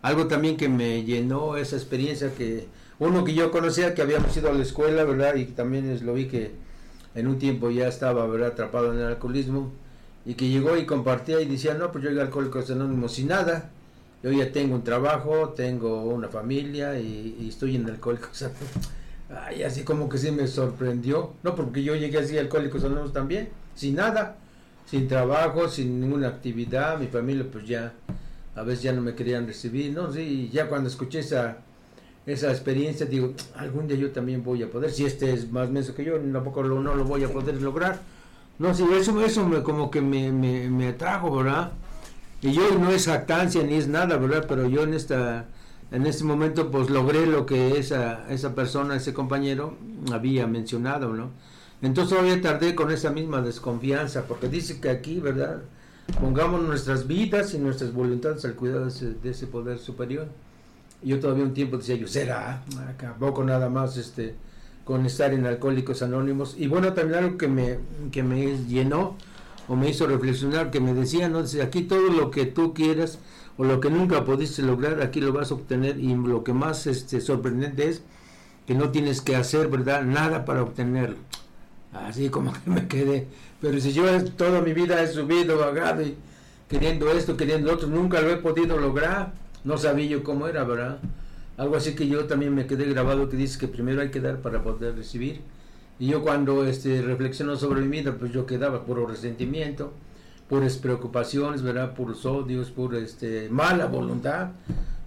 Algo también que me llenó esa experiencia que uno que yo conocía, que habíamos ido a la escuela, ¿verdad? Y también es, lo vi que en un tiempo ya estaba ¿verdad? atrapado en el alcoholismo y que llegó y compartía y decía, no, pues yo llegué a Alcohólicos sin nada, yo ya tengo un trabajo, tengo una familia y, estoy en Alcohólicos Anónimos. Ay, así como que sí me sorprendió, no, porque yo llegué así a Alcohólicos Anónimos también, sin nada, sin trabajo, sin ninguna actividad, mi familia pues ya, a veces ya no me querían recibir, no, sí, ya cuando escuché esa esa experiencia, digo, algún día yo también voy a poder, si este es más menso que yo, tampoco lo, no lo voy a poder lograr. No, sí, eso, eso me, como que me, me, me atrajo, ¿verdad? Y yo no es jactancia ni es nada, ¿verdad? Pero yo en esta en este momento pues logré lo que esa, esa persona, ese compañero había mencionado, ¿no? Entonces todavía tardé con esa misma desconfianza, porque dice que aquí, ¿verdad? Pongamos nuestras vidas y nuestras voluntades al cuidado de ese poder superior yo todavía un tiempo decía yo, será, acabó nada más este con estar en Alcohólicos Anónimos. Y bueno, también algo que me, que me llenó o me hizo reflexionar que me decía, no, aquí todo lo que tú quieras o lo que nunca pudiste lograr, aquí lo vas a obtener y lo que más este, sorprendente es que no tienes que hacer, ¿verdad? Nada para obtenerlo. Así como que me quedé. Pero si yo toda mi vida he subido, vagado y queriendo esto, queriendo otro, nunca lo he podido lograr. No sabía yo cómo era, ¿verdad? Algo así que yo también me quedé grabado que dice que primero hay que dar para poder recibir. Y yo cuando este, reflexiono sobre mi vida, pues yo quedaba puro resentimiento, puras preocupaciones, ¿verdad? Puros odios, por este, mala voluntad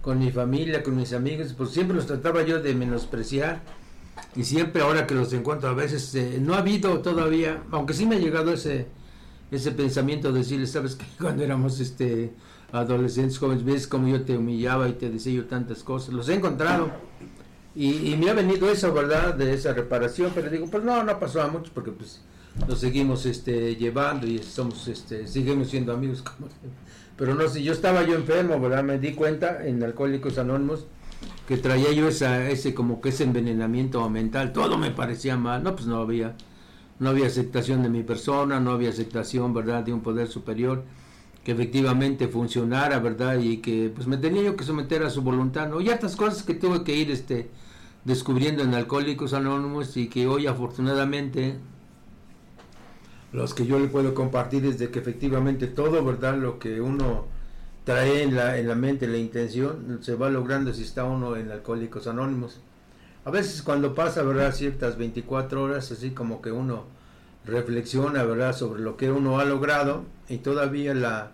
con mi familia, con mis amigos, pues siempre los trataba yo de menospreciar. Y siempre ahora que los encuentro a veces, eh, no ha habido todavía, aunque sí me ha llegado ese, ese pensamiento de decirles, sabes que *laughs* cuando éramos este adolescentes, jóvenes, ves como yo te humillaba y te decía yo tantas cosas, los he encontrado y, me ha venido eso, ¿verdad? De esa reparación, pero digo, pues no, no pasó a mucho porque pues nos seguimos este, llevando y somos, este, seguimos siendo amigos. *laughs* Como, pero no sé, yo estaba yo enfermo, ¿verdad? Me di cuenta en Alcohólicos Anónimos que traía yo esa, ese como que ese envenenamiento mental, todo me parecía mal, no, pues no había, no había aceptación de mi persona, no había aceptación, ¿verdad?, de un poder superior que efectivamente funcionara, ¿verdad? Y que pues me tenía yo que someter a su voluntad, ¿no? Y estas cosas que tuve que ir este descubriendo en Alcohólicos Anónimos y que hoy afortunadamente los que yo le puedo compartir es de que efectivamente todo, ¿verdad? Lo que uno trae en la, en la mente, la intención, se va logrando si está uno en Alcohólicos Anónimos. A veces cuando pasa, ¿verdad? Ciertas 24 horas, así como que uno reflexiona, ¿verdad? Sobre lo que uno ha logrado y todavía la,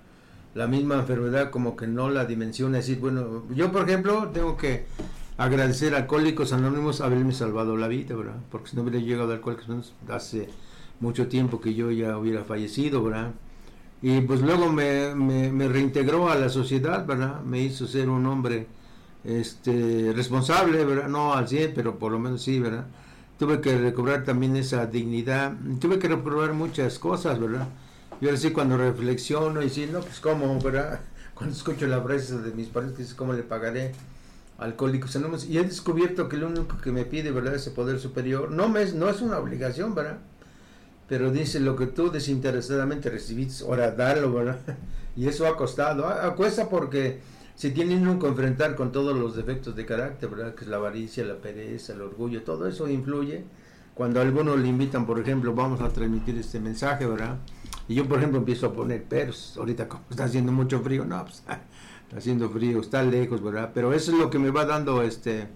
la misma enfermedad como que no la dimensiona. decir, bueno, yo por ejemplo tengo que agradecer a Alcohólicos Anónimos haberme salvado la vida, ¿verdad? Porque si no hubiera llegado a Alcohólicos Anónimos hace mucho tiempo que yo ya hubiera fallecido, ¿verdad? Y pues luego me, me, reintegró a la sociedad, ¿verdad? Me hizo ser un hombre este, responsable, ¿verdad? No al 100, pero por lo menos sí, ¿verdad? Tuve que recobrar también esa dignidad, tuve que reprobar muchas cosas, ¿verdad? Yo así cuando reflexiono y sí, no, pues cómo, ¿verdad? *laughs* Cuando escucho la frase de mis padres que ¿cómo le pagaré? alcohólicos anónimos y he descubierto que lo único que me pide verdad ese poder superior no me no es una obligación verdad pero dice lo que tú desinteresadamente recibiste, ahora dalo, ¿verdad? *laughs* Y eso ha costado, cuesta porque se tiene uno que enfrentar con todos los defectos de carácter, ¿verdad? Que es la avaricia, la pereza, el orgullo, todo eso influye. Cuando a algunos le invitan, por ejemplo, vamos a transmitir este mensaje, ¿verdad? Y yo, por ejemplo, empiezo a poner peros, ahorita como está haciendo mucho frío, no, pues *laughs* está haciendo frío, está lejos, ¿verdad? Pero eso es lo que me va dando este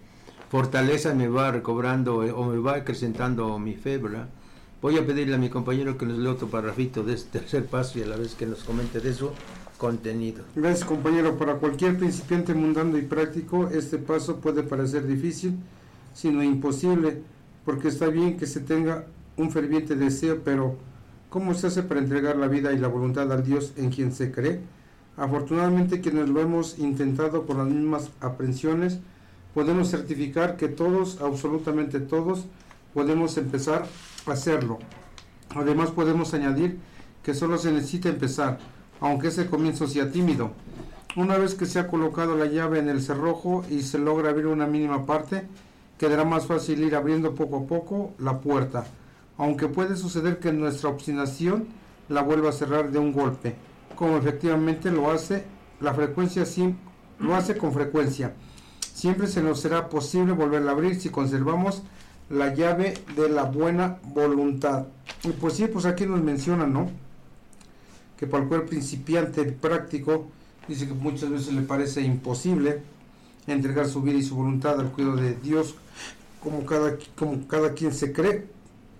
fortaleza, me va recobrando eh, o me va acrecentando mi fe, ¿verdad? Voy a pedirle a mi compañero que nos lea otro parrafito de este tercer paso y a la vez que nos comente de su contenido. Gracias compañero. Para cualquier principiante mundano y práctico, este paso puede parecer difícil, sino imposible, porque está bien que se tenga un ferviente deseo, pero ¿cómo se hace para entregar la vida y la voluntad al Dios en quien se cree? Afortunadamente quienes lo hemos intentado con las mismas aprensiones, podemos certificar que todos, absolutamente todos, podemos empezar hacerlo. Además podemos añadir que solo se necesita empezar, aunque ese comienzo sea tímido. Una vez que se ha colocado la llave en el cerrojo y se logra abrir una mínima parte, quedará más fácil ir abriendo poco a poco la puerta, aunque puede suceder que nuestra obstinación la vuelva a cerrar de un golpe, como efectivamente lo hace la frecuencia lo hace con frecuencia. Siempre se nos será posible volverla a abrir si conservamos la llave de la buena voluntad. Y pues sí, pues aquí nos menciona, ¿no? Que para cualquier principiante práctico, dice que muchas veces le parece imposible entregar su vida y su voluntad al cuidado de Dios como cada, como cada quien se cree,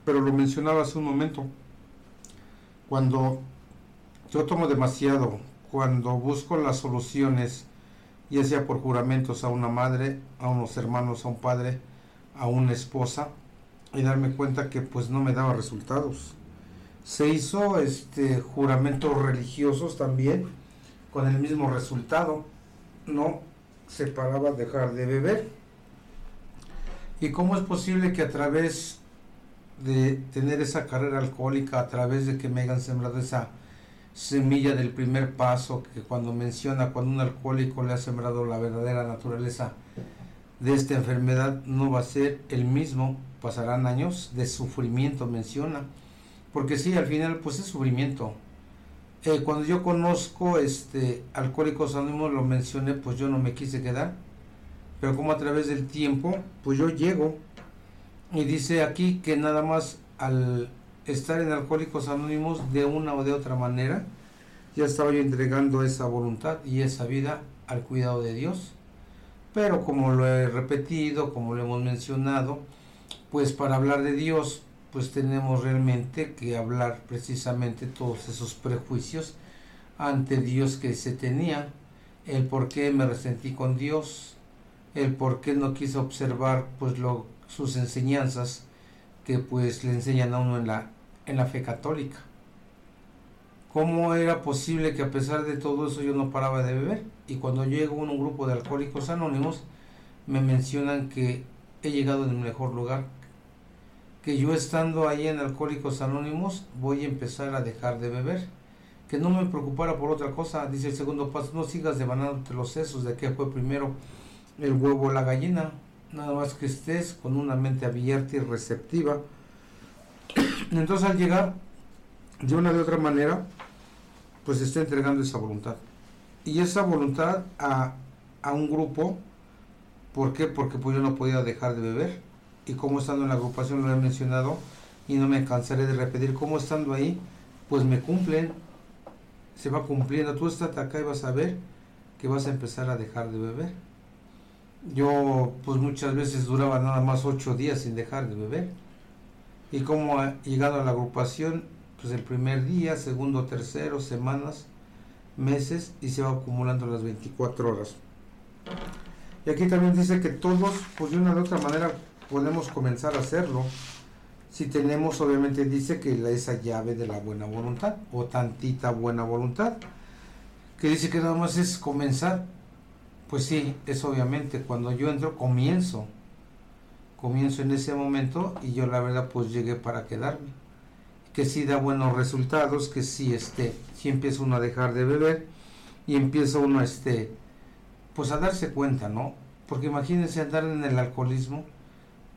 pero lo mencionaba hace un momento. Cuando yo tomo demasiado, cuando busco las soluciones, ya sea por juramentos a una madre, a unos hermanos, a un padre, a una esposa y darme cuenta que pues no me daba resultados. Se hizo este juramentos religiosos también con el mismo resultado. No se paraba dejar de beber. ¿Y cómo es posible que a través de tener esa carrera alcohólica, a través de que me hayan sembrado esa semilla del primer paso, que cuando menciona cuando un alcohólico le ha sembrado la verdadera naturaleza de esta enfermedad no va a ser el mismo, pasarán años de sufrimiento, menciona. Porque sí, al final pues es sufrimiento. Eh, cuando yo conozco este Alcohólicos Anónimos, lo mencioné, pues yo no me quise quedar, pero como a través del tiempo, pues yo llego y dice aquí que nada más al estar en Alcohólicos Anónimos de una o de otra manera, ya estaba yo entregando esa voluntad y esa vida al cuidado de Dios. Pero como lo he repetido, como lo hemos mencionado, pues para hablar de Dios, pues tenemos realmente que hablar precisamente todos esos prejuicios ante Dios que se tenía, el por qué me resentí con Dios, el por qué no quise observar pues lo, sus enseñanzas que pues le enseñan a uno en la, en la fe católica. ¿Cómo era posible que a pesar de todo eso yo no paraba de beber? Y cuando llego a un grupo de alcohólicos anónimos, me mencionan que he llegado en el mejor lugar, que yo estando ahí en Alcohólicos Anónimos voy a empezar a dejar de beber, que no me preocupara por otra cosa, dice el segundo paso, no sigas devanándote los sesos de qué fue primero el huevo o la gallina, nada más que estés con una mente abierta y receptiva. Entonces al llegar, de una de otra manera, pues está entregando esa voluntad. Y esa voluntad a, a un grupo, ¿por qué? Porque pues yo no podía dejar de beber. Y como estando en la agrupación lo he mencionado y no me cansaré de repetir, como estando ahí, pues me cumplen, se va cumpliendo. Tú estás acá y vas a ver que vas a empezar a dejar de beber. Yo pues muchas veces duraba nada más ocho días sin dejar de beber. Y como llegado a la agrupación, pues el primer día, segundo, tercero, semanas, meses y se va acumulando las 24 horas. Y aquí también dice que todos, pues de una u otra manera, podemos comenzar a hacerlo. Si tenemos, obviamente dice que esa llave de la buena voluntad o tantita buena voluntad, que dice que nada más es comenzar. Pues sí, es obviamente cuando yo entro, comienzo. Comienzo en ese momento y yo la verdad pues llegué para quedarme que sí da buenos resultados, que sí, este, si empieza uno a dejar de beber y empieza uno este, pues a darse cuenta, ¿no? Porque imagínense andar en el alcoholismo,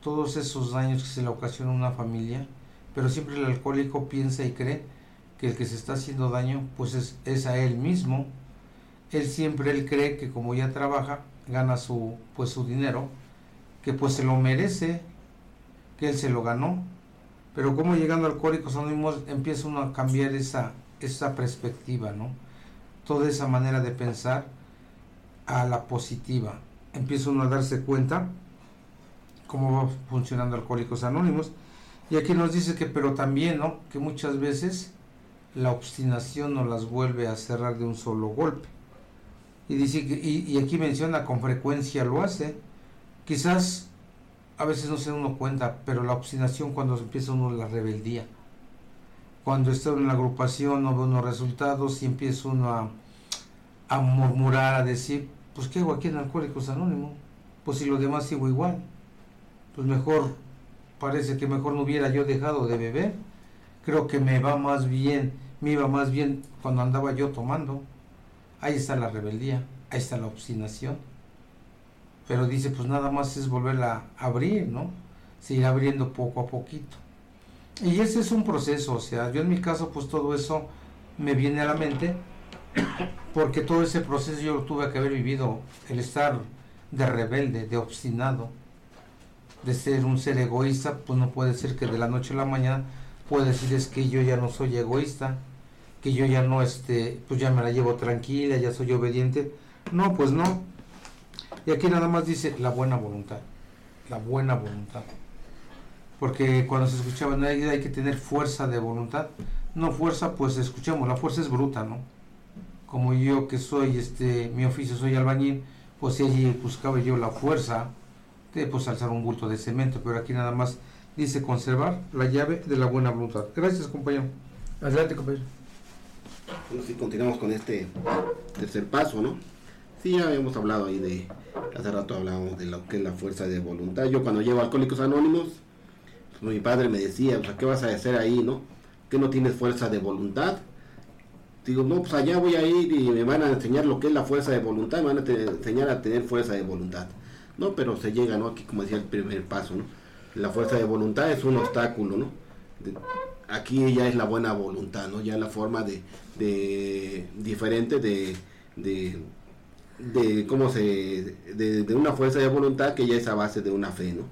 todos esos daños que se le ocasiona a una familia, pero siempre el alcohólico piensa y cree que el que se está haciendo daño, pues es, es a él mismo. Él siempre él cree que como ya trabaja, gana su, pues su dinero, que pues se lo merece, que él se lo ganó, pero como llegando Alcohólicos Anónimos empieza uno a cambiar esa, esa perspectiva, ¿no? Toda esa manera de pensar a la positiva. Empieza uno a darse cuenta cómo va funcionando Alcohólicos Anónimos. Y aquí nos dice que, pero también, ¿no? Que muchas veces la obstinación nos las vuelve a cerrar de un solo golpe. Y dice que, y, aquí menciona con frecuencia lo hace. Quizás a veces no se uno cuenta, pero la obstinación cuando empieza uno la rebeldía. Cuando está en la agrupación no ve unos resultados y empieza uno a, murmurar, a decir, pues ¿qué hago aquí en Alcohólicos Anónimos? Pues si los demás sigo igual. Pues mejor, parece que mejor no hubiera yo dejado de beber. Creo que me va más bien, me iba más bien cuando andaba yo tomando. Ahí está la rebeldía, ahí está la obstinación pero dice, pues nada más es volverla a abrir, ¿no? Seguir abriendo poco a poquito. Y ese es un proceso, o sea, yo en mi caso, pues todo eso me viene a la mente, porque todo ese proceso yo tuve que haber vivido, el estar de rebelde, de obstinado, de ser un ser egoísta, pues no puede ser que de la noche a la mañana pueda decir es que yo ya no soy egoísta, que yo ya no, este, pues ya me la llevo tranquila, ya soy obediente. No, pues no, y aquí nada más dice la buena voluntad. La buena voluntad. Porque cuando se escuchaba, no hay, hay que tener fuerza de voluntad. No fuerza, pues escuchamos, la fuerza es bruta, ¿no? Como yo que soy, este, mi oficio soy albañil, pues allí buscaba yo la fuerza de pues alzar un bulto de cemento, pero aquí nada más dice conservar la llave de la buena voluntad. Gracias, compañero. Adelante, compañero. Bueno, si continuamos con este tercer paso, ¿no? Sí, ya habíamos hablado ahí de, hace rato hablábamos de lo que es la fuerza de voluntad. Yo cuando llevo Alcohólicos Anónimos, mi padre me decía, o sea, ¿qué vas a hacer ahí, no? ¿Que no tienes fuerza de voluntad? Digo, no, pues allá voy a ir y me van a enseñar lo que es la fuerza de voluntad, me van a enseñar a tener fuerza de voluntad. No, pero se llega, ¿no? Aquí como decía el primer paso, ¿no? La fuerza de voluntad es un obstáculo, ¿no? aquí ya es la buena voluntad, ¿no? Ya la forma de, de diferente de, de, de cómo se, de, de, una fuerza de voluntad que ya es a base de una fe, ¿no?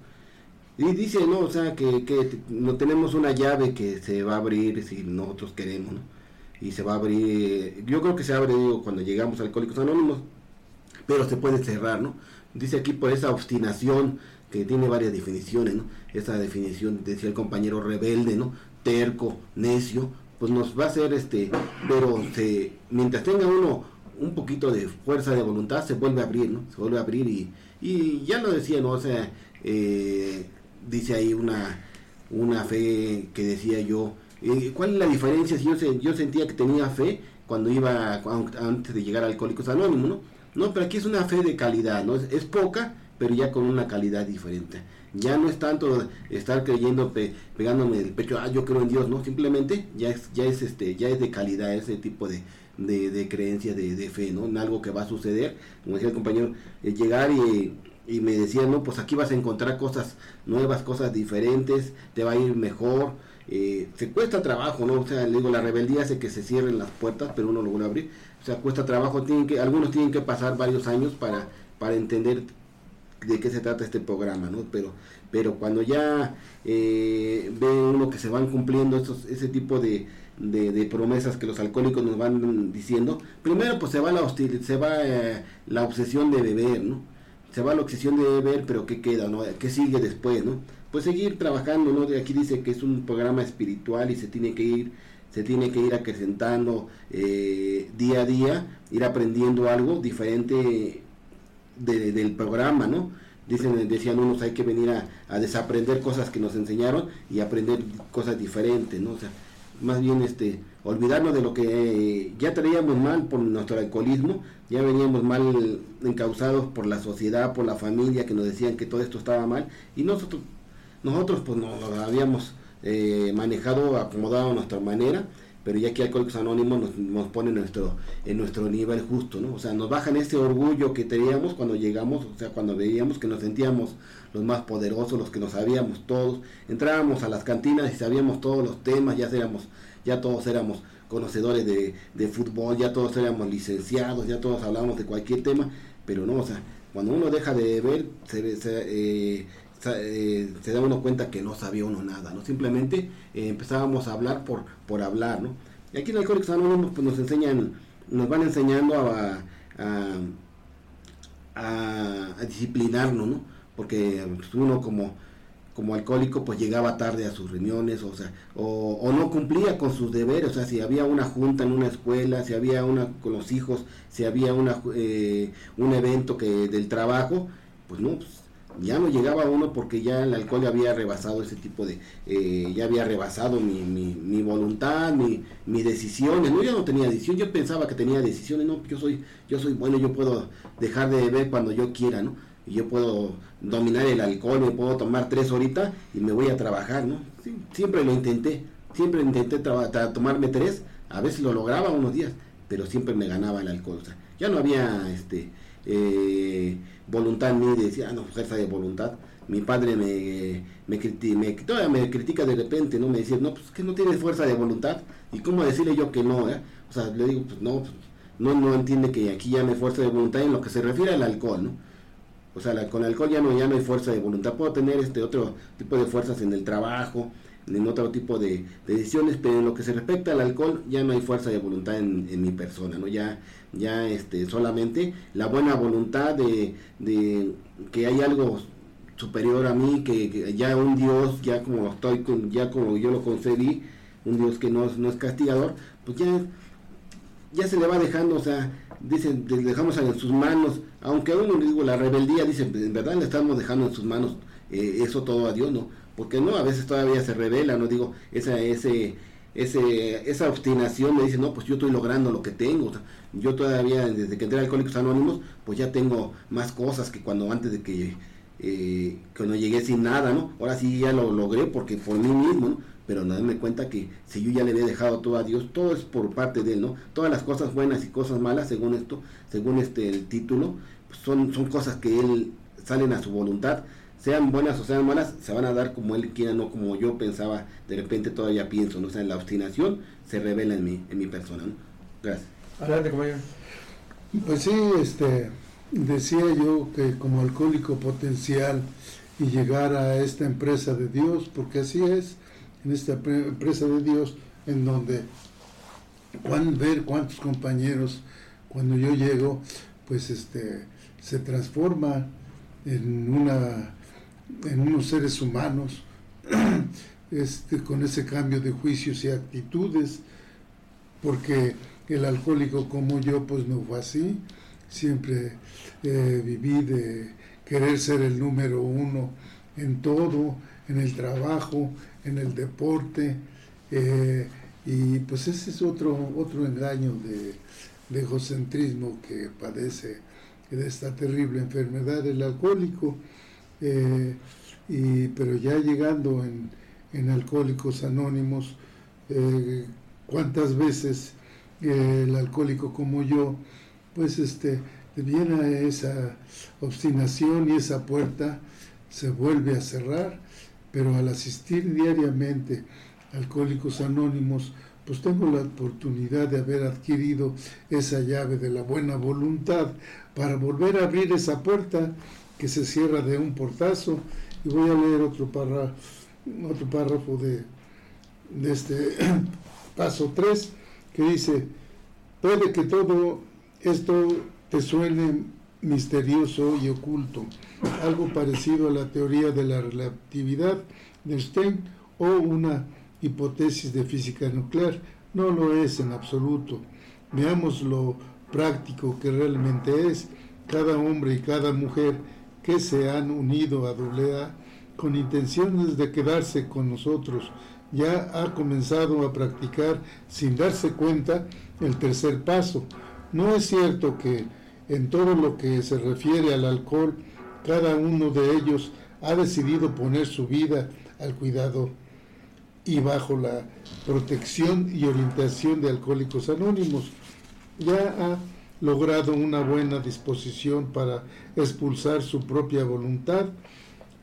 Y dice, ¿no? O sea, que, que no tenemos una llave que se va a abrir si nosotros queremos, ¿no? Y se va a abrir, yo creo que se abre cuando llegamos a Alcohólicos Anónimos, pero se puede cerrar, ¿no? Dice aquí por esa obstinación que tiene varias definiciones, ¿no? Esa definición, decía el compañero rebelde, ¿no? Terco, necio, pues nos va a hacer este, pero se, mientras tenga uno un poquito de fuerza de voluntad, se vuelve a abrir, ¿no? Se vuelve a abrir y, y ya lo decía, ¿no? O sea, eh, dice ahí una, una fe que decía yo, eh, ¿cuál es la diferencia si yo, yo sentía que tenía fe cuando iba, antes de llegar a Alcohólicos Anónimos, ¿no? No, pero aquí es una fe de calidad, ¿no? Es, poca, pero ya con una calidad diferente. Ya no es tanto estar creyendo, pegándome el pecho, ah, yo creo en Dios, ¿no? Simplemente ya es, ya es, este, ya es de calidad ese tipo de, de, de creencia, de, de, fe, ¿no? En algo que va a suceder, como decía el compañero, eh, llegar y, y me decía, no, pues aquí vas a encontrar cosas nuevas, cosas diferentes, te va a ir mejor. Eh, se cuesta trabajo, ¿no? O sea, le digo, la rebeldía hace que se cierren las puertas, pero uno lo vuelve a abrir. O sea, cuesta trabajo, tienen que, algunos tienen que pasar varios años para, para entender de qué se trata este programa, ¿no? Pero, pero cuando ya eh, ve uno que se van cumpliendo esos, ese tipo de, de, de, promesas que los alcohólicos nos van diciendo, primero pues se va la hostil, se va eh, la obsesión de beber, ¿no? Se va la obsesión de beber, pero ¿qué queda, no? ¿Qué sigue después, no? Pues seguir trabajando, ¿no? Aquí dice que es un programa espiritual y se tiene que ir se tiene que ir acrecentando eh, día a día, ir aprendiendo algo diferente de, del programa, ¿no? Dicen, decían unos, hay que venir a, a, desaprender cosas que nos enseñaron y aprender cosas diferentes, ¿no? O sea, más bien este, olvidarnos de lo que eh, ya traíamos mal por nuestro alcoholismo, ya veníamos mal encausados por la sociedad, por la familia, que nos decían que todo esto estaba mal, y nosotros, nosotros pues nos habíamos eh, manejado, acomodado a nuestra manera, pero ya que Alcohólicos Anónimos nos, nos pone nuestro, en nuestro nivel justo, ¿no? O sea, nos bajan ese orgullo que teníamos cuando llegamos, o sea, cuando veíamos que nos sentíamos los más poderosos, los que nos sabíamos todos, entrábamos a las cantinas y sabíamos todos los temas, ya éramos, ya todos éramos conocedores de, de fútbol, ya todos éramos licenciados, ya todos hablábamos de cualquier tema, pero no, o sea, cuando uno deja de ver, se, se, eh, eh, se da uno cuenta que no sabía uno nada, ¿no? Simplemente eh, empezábamos a hablar por, por hablar, ¿no? Y aquí en Alcohólicos Anónimos pues nos enseñan, nos van enseñando a, a, a, a disciplinarnos, ¿no? Porque pues, uno como, como alcohólico pues llegaba tarde a sus reuniones, o sea, o, no cumplía con sus deberes, o sea, si había una junta en una escuela, si había una con los hijos, si había una, eh, un evento que del trabajo, pues no, pues, ya no llegaba uno porque ya el alcohol había rebasado ese tipo de, eh, ya había rebasado mi, mi, mi voluntad, mi, mi decisiones, no, yo no tenía decisión, yo pensaba que tenía decisiones, no, yo soy, yo soy bueno, yo puedo dejar de beber cuando yo quiera, ¿no? Y yo puedo dominar el alcohol, me puedo tomar tres horitas y me voy a trabajar, ¿no? Sí, siempre lo intenté, siempre intenté tomarme tres, a veces lo lograba unos días, pero siempre me ganaba el alcohol, o sea, ya no había, este, eh, voluntad ni decía, ah, no, fuerza de voluntad. Mi padre me, me, me, todavía me critica de repente, ¿no? Me decía, no, pues que no tienes fuerza de voluntad. ¿Y cómo decirle yo que no, eh? O sea, le digo, pues no, pues, no, no entiende que aquí ya hay fuerza de voluntad en lo que se refiere al alcohol, ¿no? O sea, la, con alcohol ya no, ya no hay fuerza de voluntad. Puedo tener este otro tipo de fuerzas en el trabajo, en otro tipo de, de, decisiones, pero en lo que se respecta al alcohol ya no hay fuerza de voluntad en, mi persona, ¿no? Ya, ya este, solamente la buena voluntad de, de que hay algo superior a mí, que, ya un Dios, ya como estoy, ya como yo lo concebí, un Dios que no, no es castigador, pues ya, ya se le va dejando, o sea, dicen, dejamos en sus manos, aunque a uno digo la rebeldía, dice, en verdad le estamos dejando en sus manos eh, eso todo a Dios, ¿no? Porque no, a veces todavía se revela, no digo, esa, ese, ese, esa obstinación me dice, no, pues yo estoy logrando lo que tengo. Yo todavía, desde que entré a Alcohólicos Anónimos, pues ya tengo más cosas que cuando antes de que eh, cuando llegué sin nada, ¿no? Ahora sí ya lo logré porque por mí mismo, ¿no? Pero no me cuenta que si yo ya le había dejado todo a Dios, todo es por parte de Él, ¿no? Todas las cosas buenas y cosas malas, según esto, según este el título, pues son, son cosas que Él salen a su voluntad, sean buenas o sean malas, se van a dar como él quiera, no como yo pensaba, de repente todavía pienso, ¿no? O sea, la obstinación se revela en mi, en mi persona, ¿no? Gracias. Adelante, compañero. Pues sí, este, decía yo que como alcohólico potencial y llegar a esta empresa de Dios, porque así es, en esta empresa de Dios, en donde cuando, ver cuántos compañeros, cuando yo llego, pues este, se transforma en una en unos seres humanos *clears throat* este, con ese cambio de juicios y actitudes porque el alcohólico como yo pues no fue así. Siempre eh, viví de querer ser el número uno en todo en el trabajo en el deporte eh, y pues ese es otro otro engaño de, de egocentrismo que padece de esta terrible enfermedad el alcohólico eh, y, pero ya llegando en, en Alcohólicos Anónimos, eh, cuántas veces el alcohólico como yo, pues este, viene a esa obstinación y esa puerta se vuelve a cerrar, pero al asistir diariamente a Alcohólicos Anónimos, pues tengo la oportunidad de haber adquirido esa llave de la buena voluntad para volver a abrir esa puerta que se cierra de un portazo. Y voy a leer otro párrafo, de, de este *clears throat* paso 3 que dice, puede que todo esto te suene misterioso y oculto, algo parecido a la teoría de la relatividad de Einstein o una hipótesis de física nuclear. No lo es en absoluto. Veamos lo práctico que realmente es. Cada hombre y cada mujer que se han unido a AA con intenciones de quedarse con nosotros. Ya ha comenzado a practicar sin darse cuenta el tercer paso. No es cierto que en todo lo que se refiere al alcohol, cada uno de ellos ha decidido poner su vida al cuidado y bajo la protección y orientación de Alcohólicos Anónimos. Ya ha logrado una buena disposición para expulsar su propia voluntad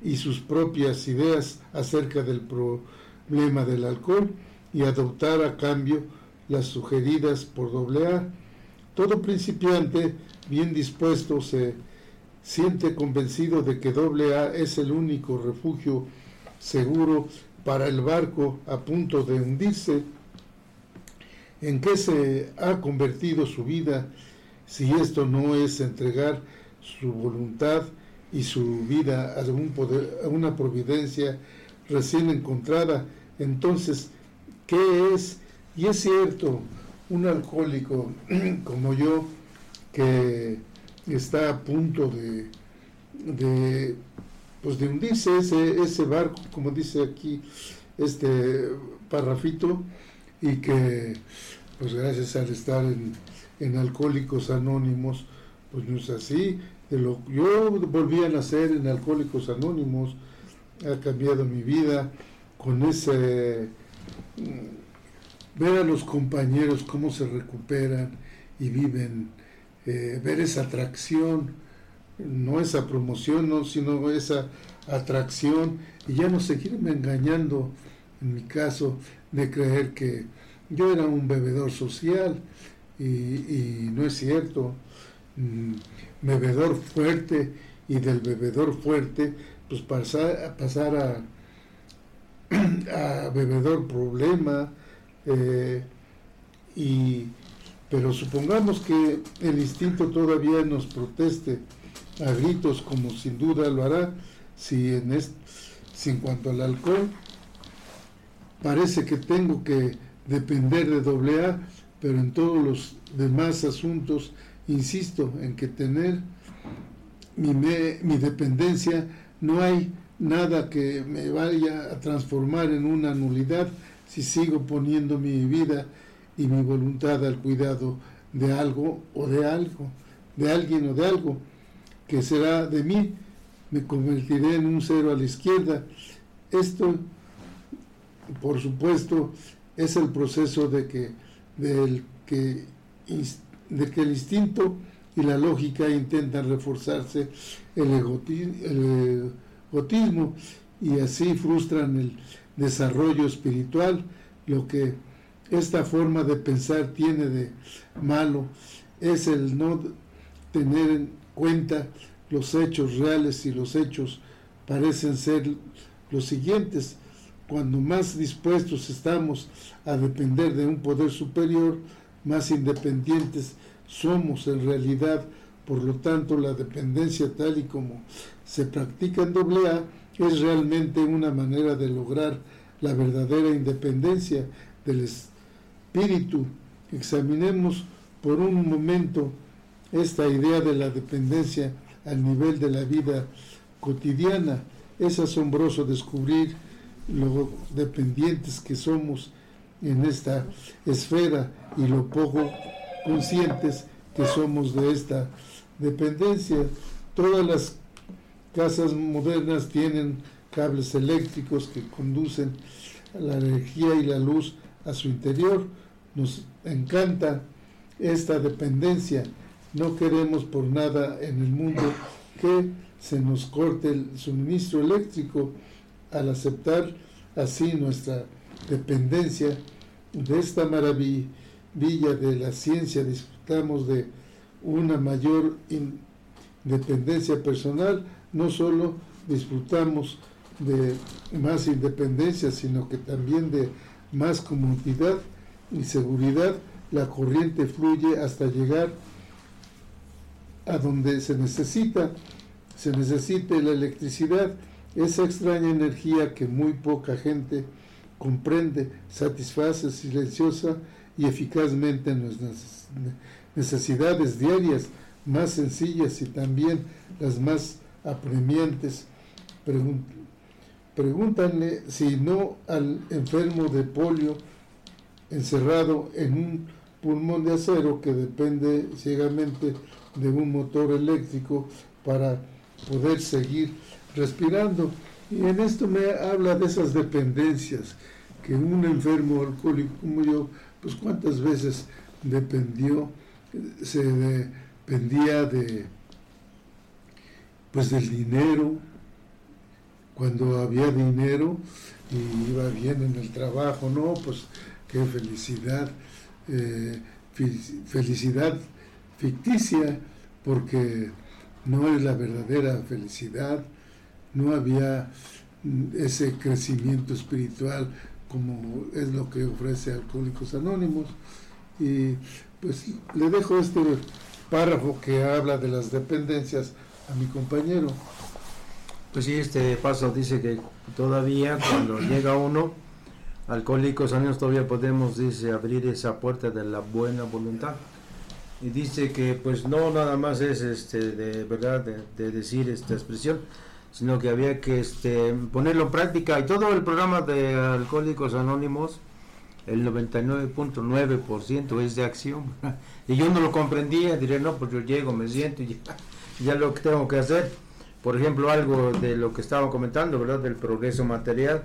y sus propias ideas acerca del problema del alcohol y adoptar a cambio las sugeridas por AA. Todo principiante bien dispuesto se siente convencido de que AA es el único refugio seguro para el barco a punto de hundirse, en que se ha convertido su vida si esto no es entregar su voluntad y su vida a, un poder, a una providencia recién encontrada, entonces, ¿qué es? Y es cierto, un alcohólico *clears throat* como yo, que está a punto de, de, pues de hundirse ese, ese barco, como dice aquí este parrafito, y que, pues gracias al estar en en Alcohólicos Anónimos, pues no es así. De lo, yo volví a nacer en Alcohólicos Anónimos, ha cambiado mi vida con ese mm, ver a los compañeros cómo se recuperan y viven, eh, ver esa atracción, no esa promoción, no, sino esa atracción y ya no seguirme engañando, en mi caso, de creer que yo era un bebedor social y, no es cierto. Mm, bebedor fuerte y del bebedor fuerte, pues pasar, *clears throat* a bebedor problema. Eh, y, pero supongamos que el instinto todavía nos proteste a gritos, como sin duda lo hará, si en, si en cuanto al alcohol parece que tengo que depender de doble A, pero en todos los demás asuntos insisto en que tener mi, mi dependencia no hay nada que me vaya a transformar en una nulidad si sigo poniendo mi vida y mi voluntad al cuidado de algo o de algo, de alguien o de algo que será de mí, me convertiré en un cero a la izquierda. Esto, por supuesto, es el proceso de que del que, de que el instinto y la lógica intentan reforzarse el, despotismo y así frustran el desarrollo espiritual, lo que esta forma de pensar tiene de malo es el no tener en cuenta los hechos reales y los hechos parecen ser los siguientes. Cuando más dispuestos estamos a depender de un poder superior, más independientes somos en realidad. Por lo tanto, la dependencia tal y como se practica en AA es realmente una manera de lograr la verdadera independencia del espíritu. Examinemos por un momento esta idea de la dependencia al nivel de la vida cotidiana. Es asombroso descubrir lo dependientes que somos en esta esfera y lo poco conscientes que somos de esta dependencia. Todas las casas modernas tienen cables eléctricos que conducen la energía y la luz a su interior. Nos encanta esta dependencia. No queremos por nada en el mundo que se nos corte el suministro eléctrico al aceptar así nuestra dependencia de esta maravilla de la ciencia disfrutamos de una mayor independencia personal no solo disfrutamos de más independencia sino que también de más comodidad y seguridad la corriente fluye hasta llegar a donde se necesita se necesite la electricidad esa extraña energía que muy poca gente comprende, satisface silenciosa y eficazmente nuestras necesidades diarias más sencillas y también las más apremiantes. Pregúntanle si no al enfermo de polio encerrado en un pulmón de acero que depende ciegamente de un motor eléctrico para poder seguir respirando. Y en esto me habla de esas dependencias, que un enfermo alcohólico como yo, pues cuántas veces dependió, se dependía de, pues del dinero, cuando había dinero y iba bien en el trabajo, no, pues qué felicidad, eh, felicidad ficticia, porque no es la verdadera felicidad, no había mm, ese crecimiento espiritual como es lo que ofrece Alcohólicos Anónimos. Y pues le dejo este párrafo que habla de las dependencias a mi compañero. Pues sí, este paso dice que todavía cuando *clears throat* llega uno, Alcohólicos Anónimos todavía podemos, dice, abrir esa puerta de la buena voluntad. Y dice que pues no nada más es este de verdad de, de decir esta expresión, sino que había que este, ponerlo en práctica y todo el programa de Alcohólicos Anónimos, el 99.9% es de acción. *laughs* y yo no lo comprendía, diré, no, pues yo llego, me siento y ya, ya lo que tengo que hacer. Por ejemplo, algo de lo que estaba comentando, ¿verdad? Del progreso material.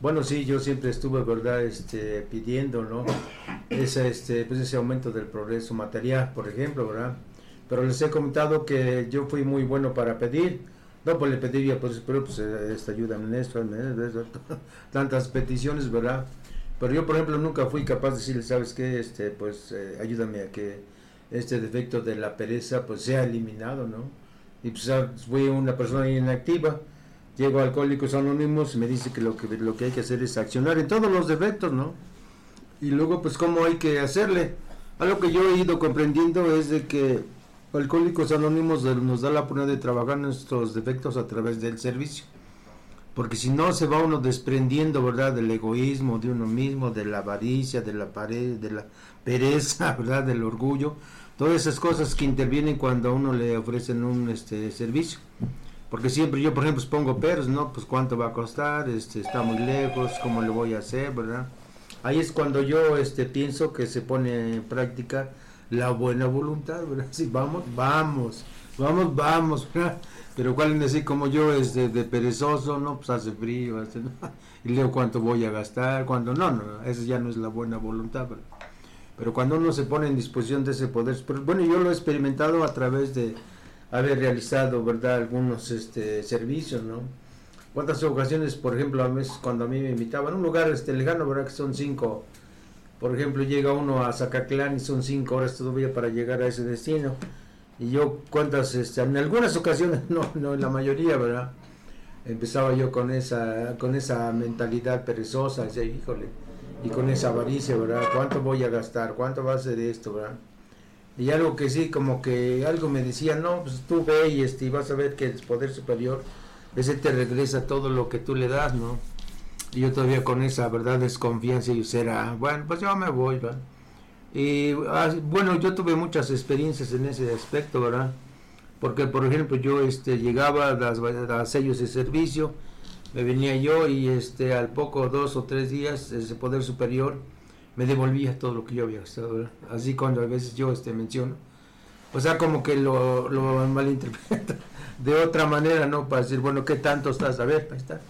Bueno, sí, yo siempre estuve, ¿verdad? Este, pidiendo, ¿no? Ese, este, pues ese aumento del progreso material, por ejemplo, ¿verdad? Pero les he comentado que yo fui muy bueno para pedir no, pues le pediría, pues espero pues eh, esta ayuda en esto, *laughs* tantas peticiones, ¿verdad? Pero yo, por ejemplo, nunca fui capaz de decirle, ¿sabes qué? Este, pues eh, ayúdame a que este defecto de la pereza pues sea eliminado, ¿no? Y pues ah, fui una persona inactiva, llego a Alcohólicos Anónimos y me dice que lo que lo que hay que hacer es accionar en todos los defectos, ¿no? Y luego pues cómo hay que hacerle. Algo que yo he ido comprendiendo es de que Alcohólicos Anónimos nos da la oportunidad de trabajar nuestros defectos a través del servicio. Porque si no se va uno desprendiendo, ¿verdad? Del egoísmo de uno mismo, de la avaricia, de la pared, de la pereza, *laughs* ¿verdad? Del orgullo. Todas esas cosas que intervienen cuando a uno le ofrecen un este servicio. Porque siempre yo, por ejemplo, pongo peros, ¿no? Pues cuánto va a costar, este, está muy lejos, cómo le voy a hacer, ¿verdad? Ahí es cuando yo este, pienso que se pone en práctica la buena voluntad, ¿verdad? *laughs* Sí, vamos, vamos, vamos, vamos, Pero cuál es decir, como yo es de, perezoso, ¿no? Pues hace frío, *laughs* y leo cuánto voy a gastar, cuando no, no, eso ya no es la buena voluntad, ¿verdad? Pero cuando uno se pone en disposición de ese poder, bueno, yo lo he experimentado a través de haber realizado, ¿verdad? Algunos este, servicios, ¿no? cuántas ocasiones, por ejemplo, a veces cuando a mí me invitaban, un lugar este, lejano, ¿verdad? Que son cinco, por ejemplo, llega uno a Zacatlán y son cinco horas todavía para llegar a ese destino. Y yo, cuántas, este, en algunas ocasiones, *laughs* no, no en la mayoría, ¿verdad? Empezaba yo con esa, con esa mentalidad perezosa, decía, híjole, y con esa avaricia, ¿verdad? ¿Cuánto voy a gastar? ¿Cuánto va a ser esto, ¿verdad? Y algo que sí, como que algo me decía, no, pues tú ve y, este, vas a ver que el poder superior, ese te regresa todo lo que tú le das, ¿no? Y yo todavía con esa, ¿verdad? Desconfianza y será, bueno, pues yo me voy, ¿verdad? Y ah, bueno, yo tuve muchas experiencias en ese aspecto, ¿verdad? Porque, por ejemplo, yo este, llegaba a las, sellos de servicio, me venía yo y este, al poco, dos o tres días, ese poder superior me devolvía todo lo que yo había gastado. Así cuando a veces yo este, menciono. O sea, como que lo, lo malinterpreta *laughs* de otra manera, ¿no? Para decir, bueno, ¿qué tanto estás? A ver, ahí está.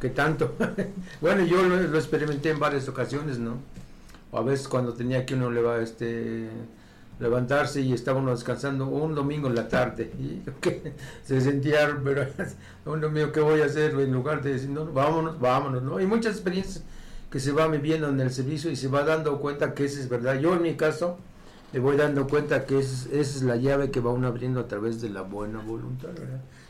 ¿Qué tanto? *laughs* bueno, yo lo, experimenté en varias ocasiones, ¿no? O a veces cuando tenía que uno le va, este levantarse y estaba uno descansando un domingo en la tarde y *laughs* se sentía pero *laughs* un domingo qué voy a hacer en lugar de decir no, vámonos vámonos no hay muchas experiencias que se va viviendo en el servicio y se va dando cuenta que esa es verdad. Yo en mi caso me voy dando cuenta que esa es la llave que va uno abriendo a través de la buena voluntad.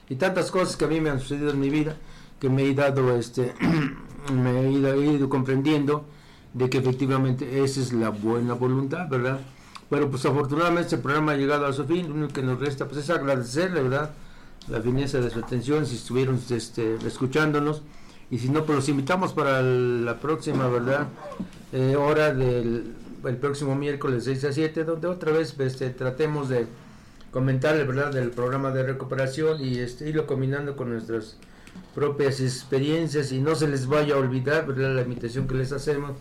Y tantas cosas que a mí me han sucedido en mi vida que me he dado, este, *clears throat* me he ido, comprendiendo de que efectivamente esa es la buena voluntad, ¿verdad? Pero pues afortunadamente el programa ha llegado a su fin, lo único que nos resta pues es agradecerle, ¿verdad? La fineza de su atención, si estuvieron este, escuchándonos y si no, pues los invitamos para la próxima, ¿verdad? Eh, hora del el próximo miércoles 6 a 7, donde otra vez este, tratemos de comentar, ¿verdad?, del programa de recuperación y este, irlo combinando con nuestras propias experiencias y no se les vaya a olvidar, ¿verdad?, la invitación que les hacemos.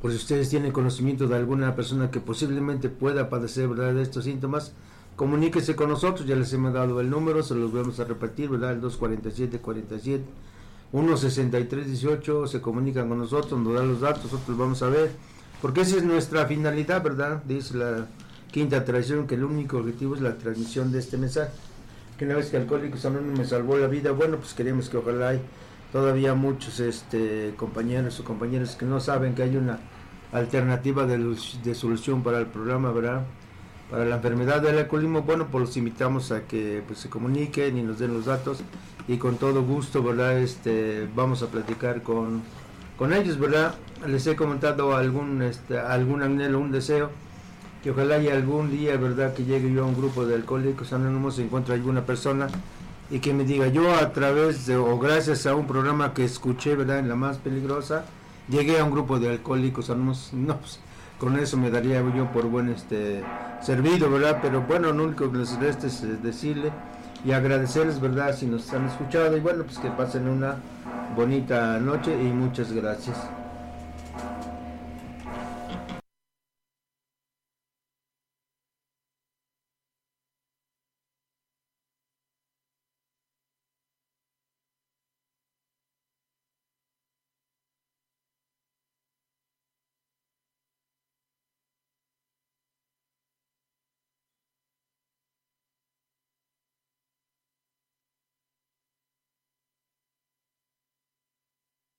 Por si ustedes tienen conocimiento de alguna persona que posiblemente pueda padecer, ¿verdad?, de estos síntomas, comuníquese con nosotros, ya les hemos dado el número, se los vamos a repetir, ¿verdad? El 247-47, 163-18, se comunican con nosotros, nos dan los datos, nosotros vamos a ver, porque esa es nuestra finalidad, ¿verdad? Dice la quinta tradición que el único objetivo es la transmisión de este mensaje. Que una vez que Alcohólicos Anónimos me salvó la vida, bueno, pues queremos que ojalá hay todavía muchos este, compañeros o compañeras que no saben que hay una alternativa de, de solución para el programa, ¿verdad? para la enfermedad del alcoholismo, bueno, pues los invitamos a que pues, se comuniquen y nos den los datos y con todo gusto, ¿verdad? Este, vamos a platicar con, con ellos, ¿verdad? Les he comentado algún, este, algún anhelo, un deseo, que ojalá haya algún día, ¿verdad? Que llegue yo a un grupo de alcohólicos anónimos, encuentre alguna persona y que me diga, yo a través de, o gracias a un programa que escuché, ¿verdad? En la más peligrosa, llegué a un grupo de alcohólicos anónimos, *laughs* no, pues, con eso me daría yo por buen este servido, ¿verdad? Pero bueno, lo único que les resta es eh, decirle y agradecerles, ¿verdad? Si nos han escuchado y bueno, pues que pasen una bonita noche y muchas gracias.